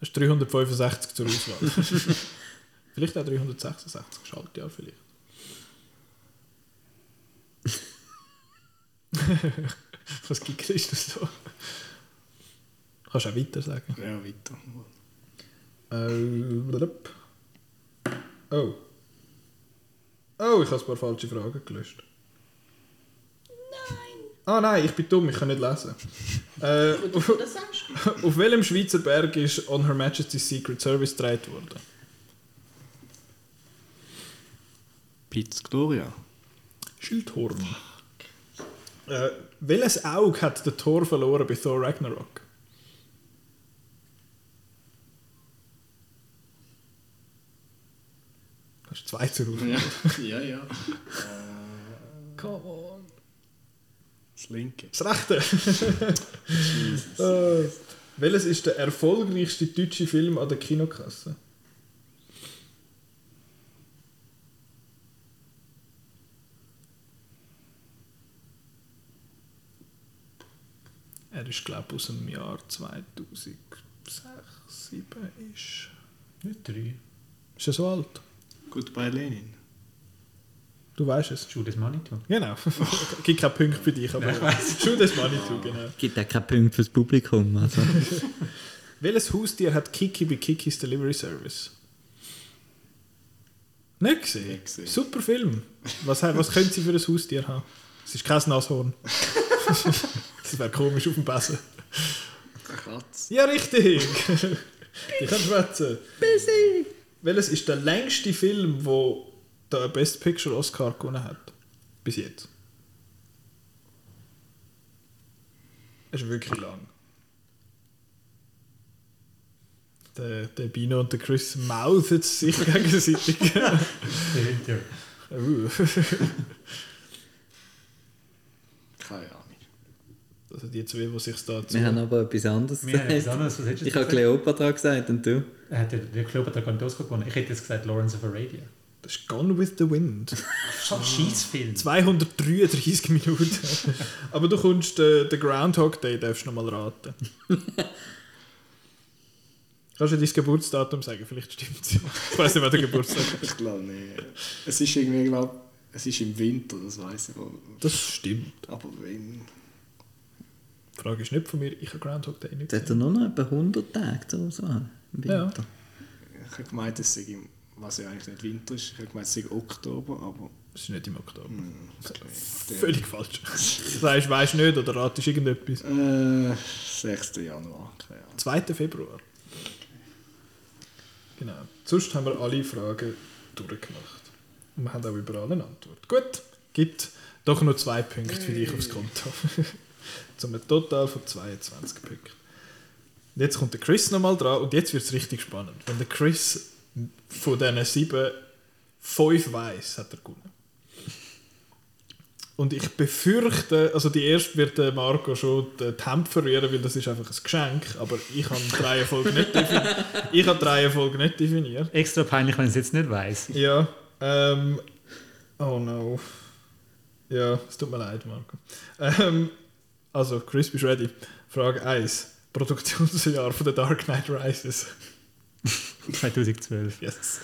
Das ist 365 zur Auswahl. vielleicht auch 366 Schaltjahr vielleicht. Was gibt ist das so? Kannst du auch weiter sagen.
Ja, weiter.
Äh, oh. Oh, ich habe ein paar falsche Fragen gelöscht.
Nein.
Ah nein, ich bin dumm, ich kann nicht lesen. äh, auf, auf welchem Schweizer Berg ist On Her Majesty's Secret Service gedreht worden?
Piz Gloria.
Schildhorn. Äh, welches Auge hat der Thor verloren bei Thor Ragnarok? Das ist zwei zur Auswahl.
Ja, ja. ja. Come on. Das linke.
Das Rechte. äh, welches ist der erfolgreichste deutsche Film an der Kinokasse? Er ist, glaube ich, aus dem Jahr 2006, 2007 ist.
Nicht drei.
Ist er so alt?
Goodbye Lenin.
Du weißt es.
Judas Manitou.
Genau. Gibt keinen Punkt für dich, aber schon das Manitou, genau.
Gibt auch keinen Punkt fürs Publikum. Also.
Welches Haustier hat Kiki bei Kikis Delivery Service? Nicht gesehen?
Nicht gesehen.
Super Film. Was, was können Sie für ein Haustier haben? Es ist kein Nashorn. das wäre komisch auf dem Besen.
Katz.
Ja, richtig. Die kann schwätzen. Welches ist der längste Film, wo der Best Picture Oscar gewonnen hat? Bis jetzt. Es ist wirklich lang. Der, der Bino und der Chris mouthen sich gegenseitig.
Dahinter.
Uh.
Keine Ahnung.
Also die zwei, die sich da
Wir haben aber etwas anderes
Wir haben etwas
gesagt.
anderes. Was hättest du
Ich habe
gesagt?
Kleopatra gesagt und du?
Er hat der, der Kleopatra gar nicht Oscar gewonnen. Ich hätte jetzt gesagt Lawrence of Arabia.
Das ist Gone with the Wind.
Schon ein Scheißfilm.
233 Minuten. Aber du kommst den, den Groundhog Day, darfst du noch mal raten. Kannst du dein Geburtsdatum sagen? Vielleicht stimmt es. Ich weiß nicht, wer der Geburtstag hat.
Ich glaube nicht. Es ist irgendwie, glaub, es ist im Winter, das weiß ich wohl.
Das stimmt.
Aber wenn.
Die Frage ist nicht von mir, ich habe Groundhog Day nicht
Das hat er
gesehen.
nur noch etwa 100 Tage zur Auswahl im
Ja.
Winter.
Ich habe gemeint, es sei im, was ja eigentlich nicht Winter ist. Ich habe gemeint, es sei Oktober, aber.
Das ist nicht im Oktober.
Okay.
Völlig falsch. Das heißt, weißt du nicht oder ratest irgendetwas?
Äh, 6. Januar, keine Ahnung.
2. Februar. Genau. Sonst haben wir alle Fragen durchgemacht. Und wir haben auch überall eine Antwort. Gut, gibt doch noch zwei Punkte für dich aufs Konto. Zum Total von 22 Punkten. Jetzt kommt der Chris nochmal dran und jetzt wird es richtig spannend. Wenn der Chris von diesen sieben fünf weiß, hat er gewonnen. Und ich befürchte, also die erste wird Marco schon die Hemd verrühren, weil das ist einfach ein Geschenk, aber ich habe die Reihenfolge nicht definiert. Ich habe die Reihenfolge nicht definiert.
Extra peinlich, wenn ich es jetzt nicht weiß.
Ja, ähm, oh no. Ja, es tut mir leid, Marco. Ähm, also, Chris, bist du ready? Frage 1. Produktionsjahr von The Dark Knight Rises.
2012.
Yes.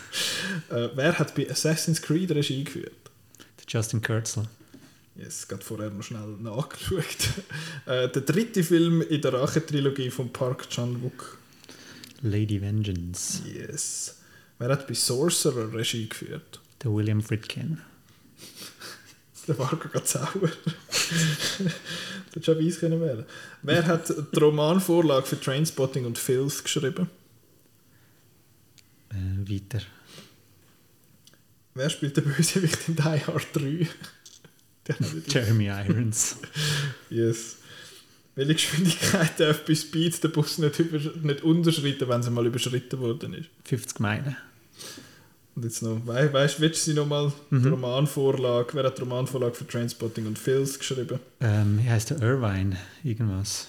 Äh, wer hat bei Assassin's Creed Regie geführt?
Der Justin Kurzel.
Yes, gerade vorher noch schnell nachgeschaut. Äh, der dritte Film in der Rache-Trilogie von Park Chan-wook.
Lady Vengeance.
Yes. Wer hat bei Sorcerer Regie geführt?
Der William Friedkin.
Der Marco geht sauer. Das hätte schon weiss können wählen. Wer hat die Romanvorlage für Trainspotting und Filth geschrieben?
Äh, weiter.
Wer spielt den Bösewicht in Die Hard 3? Der hat nicht-
Jeremy Irons.
yes. Welche Geschwindigkeit darf bei Speed der Bus nicht, über, nicht unterschreiten, wenn sie mal überschritten worden ist?
50 Meilen.
Und jetzt noch, we weißt du, willst du sie nochmal die Romanvorlage, wer hat die Romanvorlage für Trainspotting und Filth geschrieben?
Ähm, wie heißt der Irvine? Irgendwas.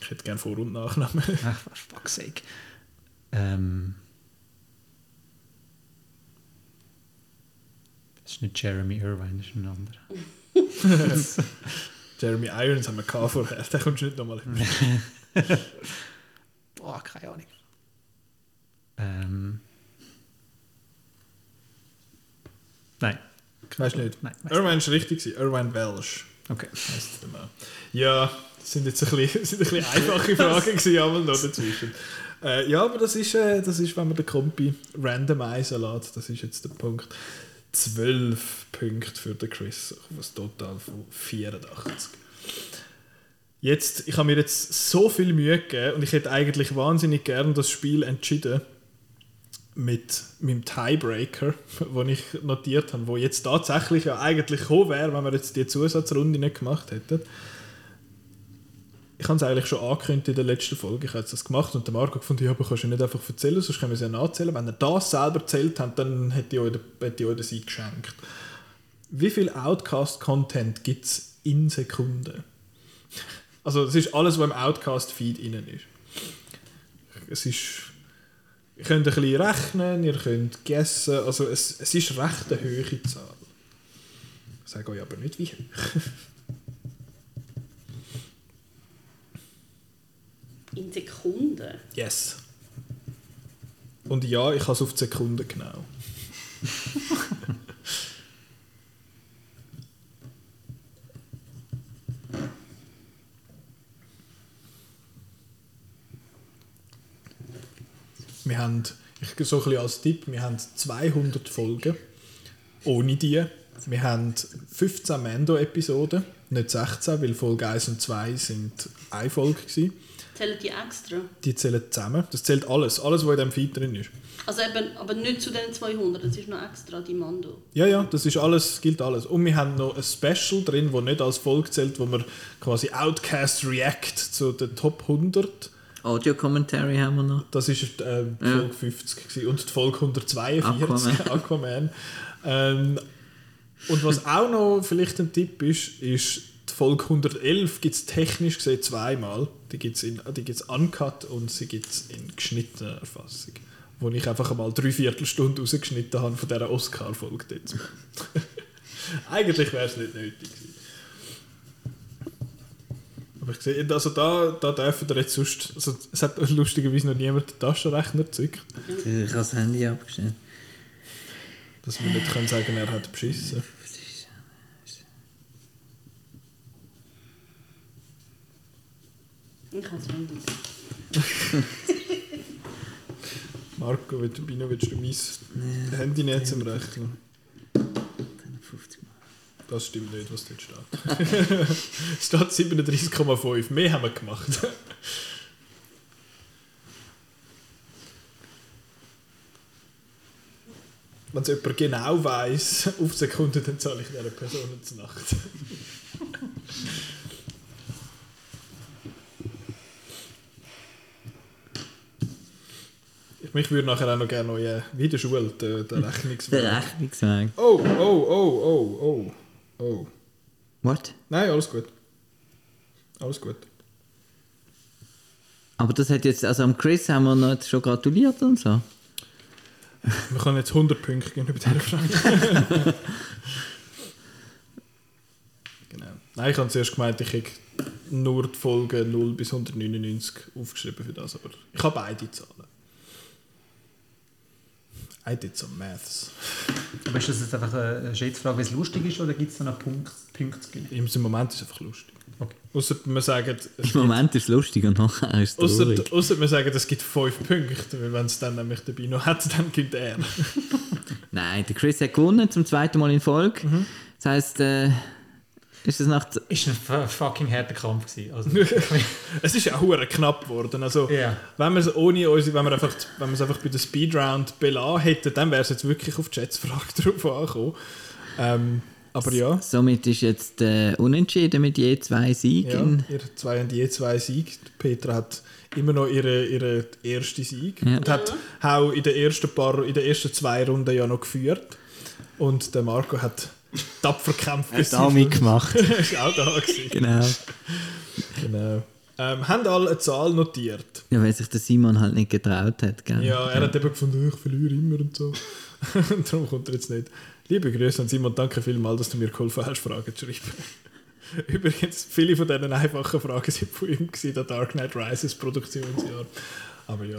Ich hätte gerne Vor- und Nachnamen.
Ach, for fuck's sake. Ähm, das ist nicht Jeremy Irvine, das ist ein anderer.
Jeremy Irons haben wir gehabt vorher, den kommst du nicht nochmal hin.
Boah, keine Ahnung. Ähm, nein.
Weißt du nicht?
Nein,
Irvine ist richtig, gewesen. Irvine Welsh.
Okay.
heisst der Mann. Ja, das sind jetzt ein bisschen, sind ein bisschen einfache Fragen gewesen, aber noch dazwischen. Äh, ja, aber das ist, äh, das ist, wenn man den Kompi randomisen lässt, das ist jetzt der Punkt. 12 Punkte für den Chris, ein Total von 84. Jetzt, ich habe mir jetzt so viel Mühe gegeben und ich hätte eigentlich wahnsinnig gern das Spiel entschieden mit meinem Tiebreaker, den ich notiert habe, wo jetzt tatsächlich ja eigentlich gekommen wäre, wenn wir jetzt die Zusatzrunde nicht gemacht hätten. Ich habe es eigentlich schon angekündigt in der letzten Folge, ich habe das gemacht und der Marco gefunden, ja, aber kannst du nicht einfach erzählen, sonst können wir es ja nachzählen. Wenn ihr das selber erzählt habt, dann hätte ich euch, hätte ich euch den Sieg geschenkt. Wie viel Outcast-Content gibt es in Sekunden? Also das ist alles, was im Outcast-Feed drin ist. Es ist... Ihr könnt ein bisschen rechnen, ihr könnt guessen, also es, es ist recht eine hohe Zahl. Ich sage euch aber nicht wie hoch.
In Sekunden.
Yes. Und ja, ich habe es auf die Sekunde genau. wir haben, ich so ein bisschen als Tipp, wir haben 200 Folgen ohne die. Wir haben 15 Mando-Episoden, nicht 16, weil Folge 1 und 2 sind eine Folge gewesen.
Zählen die extra?
Die zählen zusammen. Das zählt alles, alles, was in diesem Feed drin ist.
Also eben, aber nicht zu den 200, das ist noch extra die Mando.
Ja, ja, das ist alles, gilt alles. Und wir haben noch ein Special drin, das nicht als Folge zählt, wo wir quasi Outcast React zu den Top 100.
Audio-Commentary haben wir noch.
Das ist äh, die
Ja.
Folge 50 gewesen. und die Folge 142,
Aquaman.
Aquaman. Ähm, und was auch noch vielleicht ein Tipp ist, ist die Folge 111 gibt es technisch gesehen zweimal. Die gibt es gibt's uncut und sie gibt es in geschnittener Fassung. Wo ich einfach einmal drei Viertelstunde rausgeschnitten habe von dieser Oscar-Folge. Eigentlich wäre es nicht nötig gewesen. Aber ich sehe, also da, da dürfen wir jetzt sonst... Also es hat lustigerweise noch niemand den Taschenrechner gezückt.
Ich habe das Handy abgestellt.
Dass wir nicht können sagen er hat beschissen.
Ich kann es nicht.
Marco, willst du, Bino, willst du mein Handy nicht zum Rechnen?
50 Mal.
Das stimmt nicht, was dort steht. es steht 37,5. Mehr haben wir gemacht. Wenn es jemand genau weiß, auf die Sekunde, dann zahle ich dieser Person zur Nacht. Ich mich würde nachher auch noch gerne neue, wie in der Schule, den Rechnungsweg.
Der Rechnungsweg.
Oh, oh, oh, oh, oh, oh.
What?
Nein, alles gut. Alles gut.
Aber das hat jetzt, also am Chris haben wir noch schon gratuliert und so.
Wir können jetzt 100 Punkte geben bei dieser Frage. genau. Nein, ich habe zuerst gemeint, ich hätte nur die Folgen 0 bis 199 aufgeschrieben für das, aber ich habe beide Zahlen. I did some maths.
Aber ist das jetzt einfach eine Schätzfrage, weil es lustig ist, oder gibt es da noch Punkte, Punkte zu gewinnen?
Im Moment ist es einfach lustig.
Okay.
Außer wir sagen, es
Im Moment ist es lustig und nachher ist es
Ausser,
traurig.
ausser wir sagen, es gibt 5 Punkte, weil wenn es dann nämlich dabei noch hat, dann gewinnt er.
Nein, der Chris hat gewonnen, zum zweiten Mal in Folge.
Mhm.
Das heisst, äh, Ist das nach...
Ist ein fu- fucking harter Kampf gewesen. Also,
Es ist ja auch hure knapp geworden. Also,
Ja.
wenn wir es ohne unsere, wenn wir einfach, wenn wir es einfach bei der Speedround belassen hätten, dann wäre es jetzt wirklich auf die Schätzfrage drauf angekommen. Ähm, aber ja,
Somit ist jetzt äh, unentschieden mit je zwei
ja
Siegen.
ihr zwei haben je zwei Siege. Petra hat immer noch ihre, ihre erste Sieg
Ja.
und hat auch in den ersten paar, in den ersten zwei Runden ja noch geführt. Und der Marco hat tapfer gekämpft.
Hat auch mitgemacht.
Ist auch da gewesen.
Genau.
Genau. Ähm, haben alle eine Zahl notiert?
Ja, weil sich der Simon halt nicht getraut hat, gell?
Ja, er hat eben gefunden, ich verliere immer und so. und darum kommt er jetzt nicht. Liebe Grüße an Simon, danke vielmals, dass du mir geholfen hast, Fragen zu schreiben. Übrigens, viele von diesen einfachen Fragen sind von ihm gewesen, der Dark Knight Rises Produktionsjahr. Aber ja.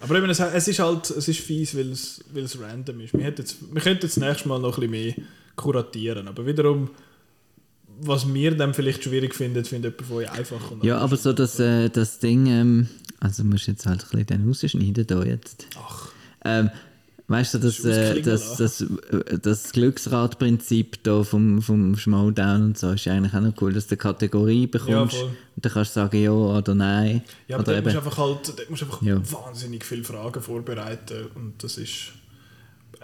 Aber eben, es, es ist halt es ist fies, weil es, weil es random ist. Wir, hätten jetzt, wir könnten jetzt nächstes Mal noch ein bisschen mehr kuratieren. Aber wiederum, was wir dann vielleicht schwierig finden, findet jemand von euch einfach. Und
Ja, aber so das, äh, das Ding, ähm, also musst du jetzt halt ein bisschen dann rausschneiden da jetzt.
Ach.
Ähm, weißt du, das, äh, das, das, äh, das Glücksradprinzip da vom, vom Schmowdown und so ist ja eigentlich auch noch cool, dass du eine Kategorie bekommst
voll.
und dann kannst du sagen ja oder nein.
Ja, aber
oder
dort musst du
eben,
einfach, halt, dort musst du einfach
Ja.
wahnsinnig viele Fragen vorbereiten und das ist...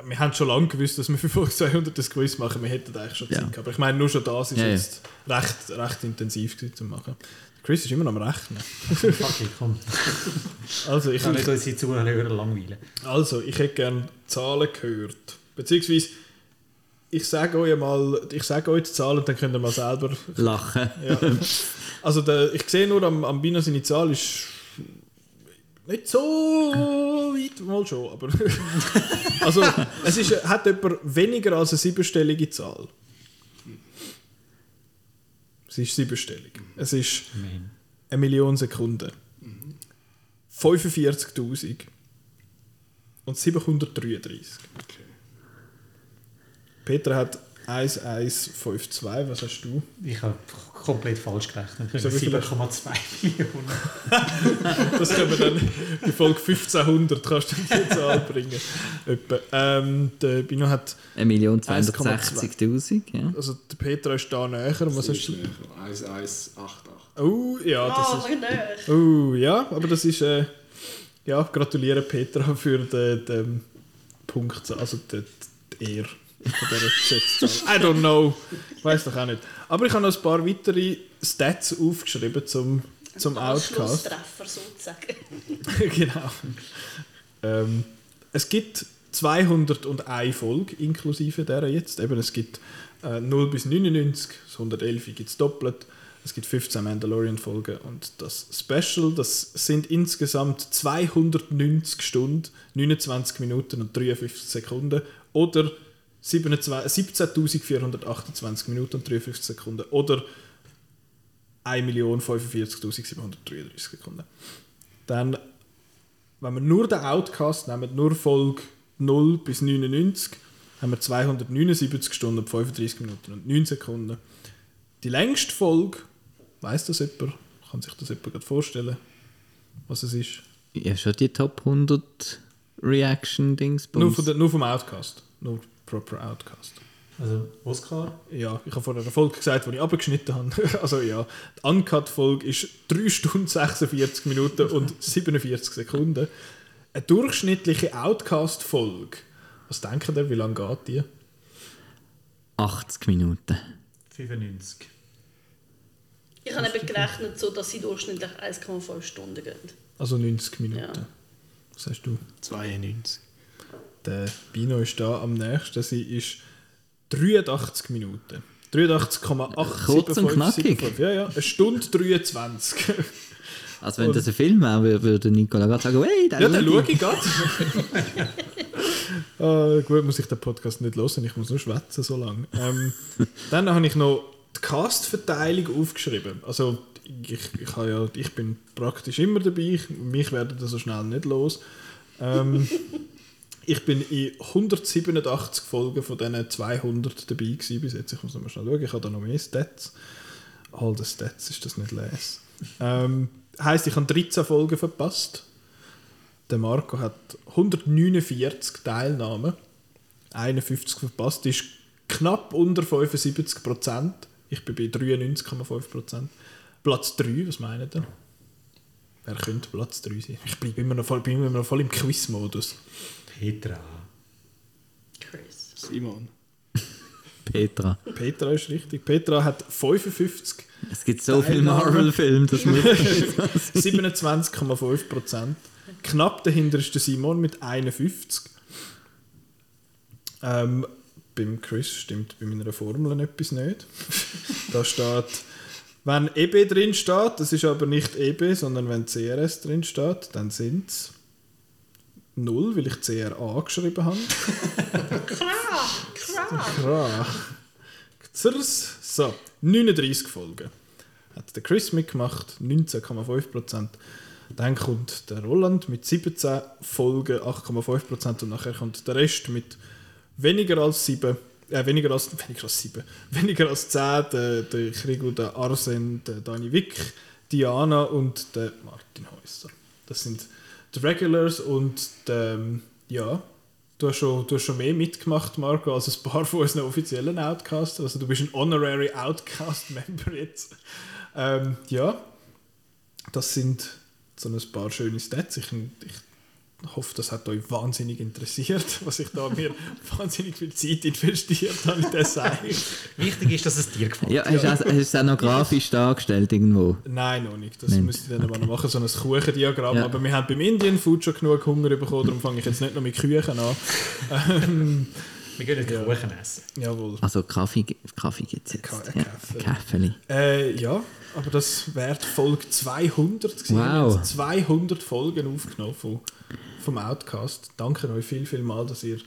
Wir haben schon lange gewusst, dass wir für Folge 200 das Quiz machen, wir hätten eigentlich schon
Ja.
Zeit gehabt. Aber ich meine, nur schon das ist
Ja, ja.
jetzt Recht, recht intensiv gewesen zu machen. Chris ist immer noch am Rechnen.
fuck komm.
Also ich,
Ich kann nicht unsere Zuhörer langweilen.
also, ich hätte gerne Zahlen gehört. Beziehungsweise, ich sage euch mal, ich sage euch die Zahlen und dann könnt ihr mal selber
Lachen.
Ja. Also der, ich sehe nur, am, am Bino seine Zahl ist nicht so weit, mal schon, aber also es ist, hat jemand weniger als eine siebenstellige Zahl. Es ist siebenstellig. Es ist eine Million Sekunden. 45.000 und 733. Petra hat 1152. Was hast du?
Ich habe komplett falsch gerechnet. Ich
So
habe
wie viel
7,2 Millionen.
Das können wir dann bei Folge 1500 kannst du die Zahl bringen. Etwa. Ähm, der Bino hat,
1.260.000, ja.
also der Petra ist da näher. Was hast du?
1188.
Oh, ja, das
Oh,
ist, oh, ja, aber das ist, äh, ja, gratuliere Petra für den, den Punkt, also die, die Ehre von dieser Schätzzahl. I don't know, ich weiß doch auch nicht. Aber ich habe noch ein paar weitere Stats aufgeschrieben zum, zum Outcast.
Anschlusstreffer sozusagen.
genau. Ähm, es gibt 201 Folgen inklusive der jetzt. Eben, es gibt äh, 0 bis 99, das 111 gibt es doppelt. Es gibt 15 Mandalorian-Folgen und das Special, das sind insgesamt 290 Stunden, 29 Minuten und 53 Sekunden oder 27 17.428 Minuten und 53 Sekunden oder 1.045.733 Sekunden. Dann wenn wir nur den Outcast nehmen, nur Folge 0 bis 99, haben wir 279 Stunden, und 35 Minuten und 9 Sekunden. Die längste Folge, weiß das jemand? Kann sich das jemand gerade vorstellen, was es ist?
Ja, schon die Top 100 Reaction-Dings.
Nur, von der, nur vom Outcast. Nur proper Outcast.
Also Oscar.
Ja, ich habe vor einer Folge gesagt, die ich abgeschnitten habe. Also ja, die Uncut-Folge ist 3 Stunden 46 Minuten und 47 Sekunden. Eine durchschnittliche Outcast-Folge. Was denkt ihr, wie lange geht die?
80 Minuten.
95.
Ich habe eben gerechnet, so, dass sie durchschnittlich 1,5 Stunden gehen.
Also 90 Minuten.
Ja.
Was sagst du?
92.
Der Bino ist da am nächsten. Sie ist 83 Minuten. 83,875.
Kurz und knackig.
Ja, ja. Eine Stunde 23.
Also wenn das ein Film wäre, würde- Nicola gerade sagen, hey, da
ja, dann
schau
schaue ich gerade. Ah, gut, muss ich den Podcast nicht hören, ich muss nur schwätzen so lange. Ähm, dann habe ich noch die Cast-Verteilung aufgeschrieben. Also ich, ich, habe ja, ich bin praktisch immer dabei, ich, mich werden da so schnell nicht los. Ähm, ich bin in 187 Folgen von diesen 200 dabei gewesen bis jetzt. Ich muss noch mal schnell schauen, ich habe da noch mehr Stats. All the Stats ist das nicht les. Ähm, heisst, ich habe 13 Folgen verpasst. Der Marco hat 149 Teilnahmen, 51 verpasst, ist Knapp unter 75%. Ich bin bei 93,5%. Platz 3, was meint ihr? Wer könnte Platz 3 sein? Ich bleibe immer bin immer noch voll im Quiz-Modus.
Petra.
Chris.
Simon.
Petra.
Petra ist richtig. Petra hat 55,
Es gibt so viele. Marvel-Filme, das muss
27,5%. Knapp dahinter ist der Simon mit 51. Ähm, beim Chris stimmt bei meiner Formel etwas nicht. da steht, wenn EB drin steht, das ist aber nicht EB, sondern wenn CRS drin steht, dann sind es 0, weil ich CRA geschrieben habe.
Kra! Kra!
Kra. Zers. So, 39 Folgen. Hat der Chris mitgemacht, 19,5%. Dann kommt der Roland mit 17 Folgen, 8,5% und nachher kommt der Rest mit weniger als 7, äh, weniger als, weniger als 7, weniger als 10, der, der Krigo, der Arsen, der Dani Wick, Diana und der Martin Häuser. Das sind die Regulars und ähm, ja, du hast, schon, du hast schon mehr mitgemacht, Marco, als ein paar von unseren offiziellen Outcasts. Also du bist ein Honorary Outcast-Member jetzt. Ähm, ja, das sind so ein paar schöne Stats. Ich, ich hoffe, das hat euch wahnsinnig interessiert, was ich da mir wahnsinnig viel Zeit investiert habe in das Seil.
Wichtig ist, dass es dir gefällt.
Ja, hast auch- hast du es auch noch grafisch dargestellt irgendwo?
Nein, noch nicht. Das
Nicht.
müsste ich dann aber noch machen, so ein Kuchendiagramm.
Ja.
Aber wir haben beim Indian Food schon genug Hunger bekommen, darum fange ich jetzt nicht noch mit Küchen an.
Wir gehen nicht Kuchen essen.
jawohl.
Also Kaffee, Kaffee gibt es jetzt.
Ka-
Ja,
Kaffee.
Kaffee.
Äh, ja, aber das wäre Folge 200 gewesen. Wir
Wow.
haben 200 Folgen aufgenommen von, vom Outcast. Danke euch viel, viel mal, dass ihr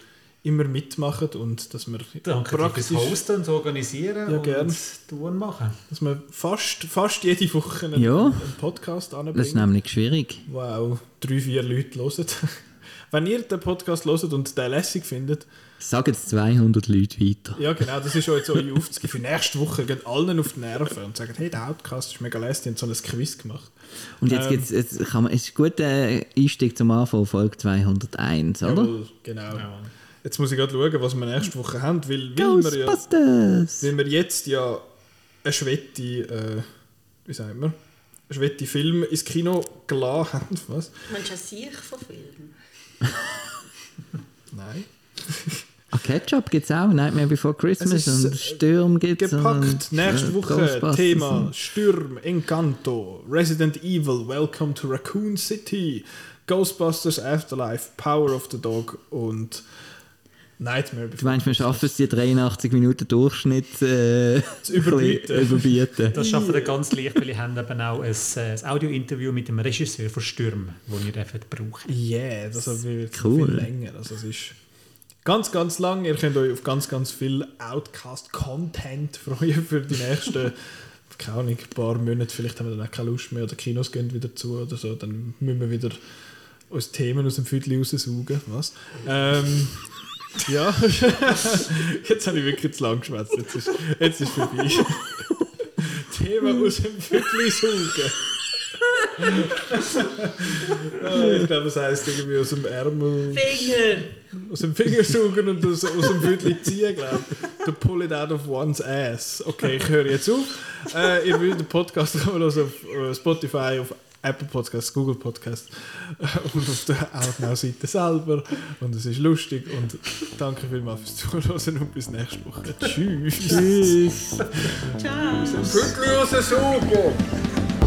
immer mitmacht und dass wir
Danke dir
praktisch,
fürs Hosten und Organisieren
Ja,
und
gern.
tun und machen.
dass wir fast, fast jede Woche einen,
Ja.
einen Podcast
Das ist
anbringen.
nämlich schwierig.
Wow, drei, vier Leute hören. Wenn ihr den Podcast hört und den lässig findet,
Sagen es 200 Leute weiter.
ja genau, das ist auch jetzt eure Aufgabe. Für nächste Woche gehen allen auf die Nerven und sagen, hey, der Outcast ist mega lässig, die haben so ein Quiz gemacht.
Und jetzt,
Ähm.
gibt's, jetzt kann man, es ist ein guter Einstieg zum Anfang, Folge 201, oder?
Jawohl, genau. Jetzt muss ich gerade schauen, was wir nächste Woche haben, weil, weil, wir, ja, weil wir jetzt ja eine Schwette, äh, wie sagen wir, Schwette Film ins Kino geladen haben. Was?
Meinst du ein Sieg von Filmen?
Nein.
Ah, Ketchup gibt es auch, Nightmare Before Christmas und
äh,
Sturm gibt es.
Gepackt, nächste Woche Thema Stürm, Encanto, Resident Evil, Welcome to Raccoon City, Ghostbusters Afterlife, Power of the Dog und Nightmare
Du meinst, wir schaffen es, die 83 Minuten Durchschnitt äh,
Zu überbieten.
überbieten.
Das schaffen wir ganz leicht, weil ich habe eben auch ein, äh, ein Audio-Interview mit dem Regisseur von Stürm, das dürft brauchen
Yeah, das wird
Cool.
viel länger. Also es ist ganz, ganz lang. Ihr könnt euch auf ganz, ganz viel Outcast-Content freuen für die nächsten, keine Ahnung, paar Monate. Vielleicht haben wir dann auch keine Lust mehr oder Kinos gehen wieder zu oder so. Dann müssen wir wieder uns Themen aus dem Viertel raussaugen. Was? Ähm, ja, jetzt habe ich wirklich zu lang geschwätzt. Jetzt ist, jetzt vorbei. Themen aus dem Viertel saugen. Ah, ich glaube, das heisst irgendwie aus dem Ärmel,
Finger!
Aus dem Finger saugen und aus, aus dem Viertel ziehen, glaube ich. To pull it out of one's ass. Okay, ich höre jetzt auf. Äh, ihr würdet den Podcast hören auf äh, Spotify, auf Apple Podcasts, Google Podcasts und auf der Outnow-Seite selber. Und es ist lustig und danke vielmals fürs Zuhören und bis nächste Woche. Tschüss. Tschüss.
Ciao!
Viertel raussaugen!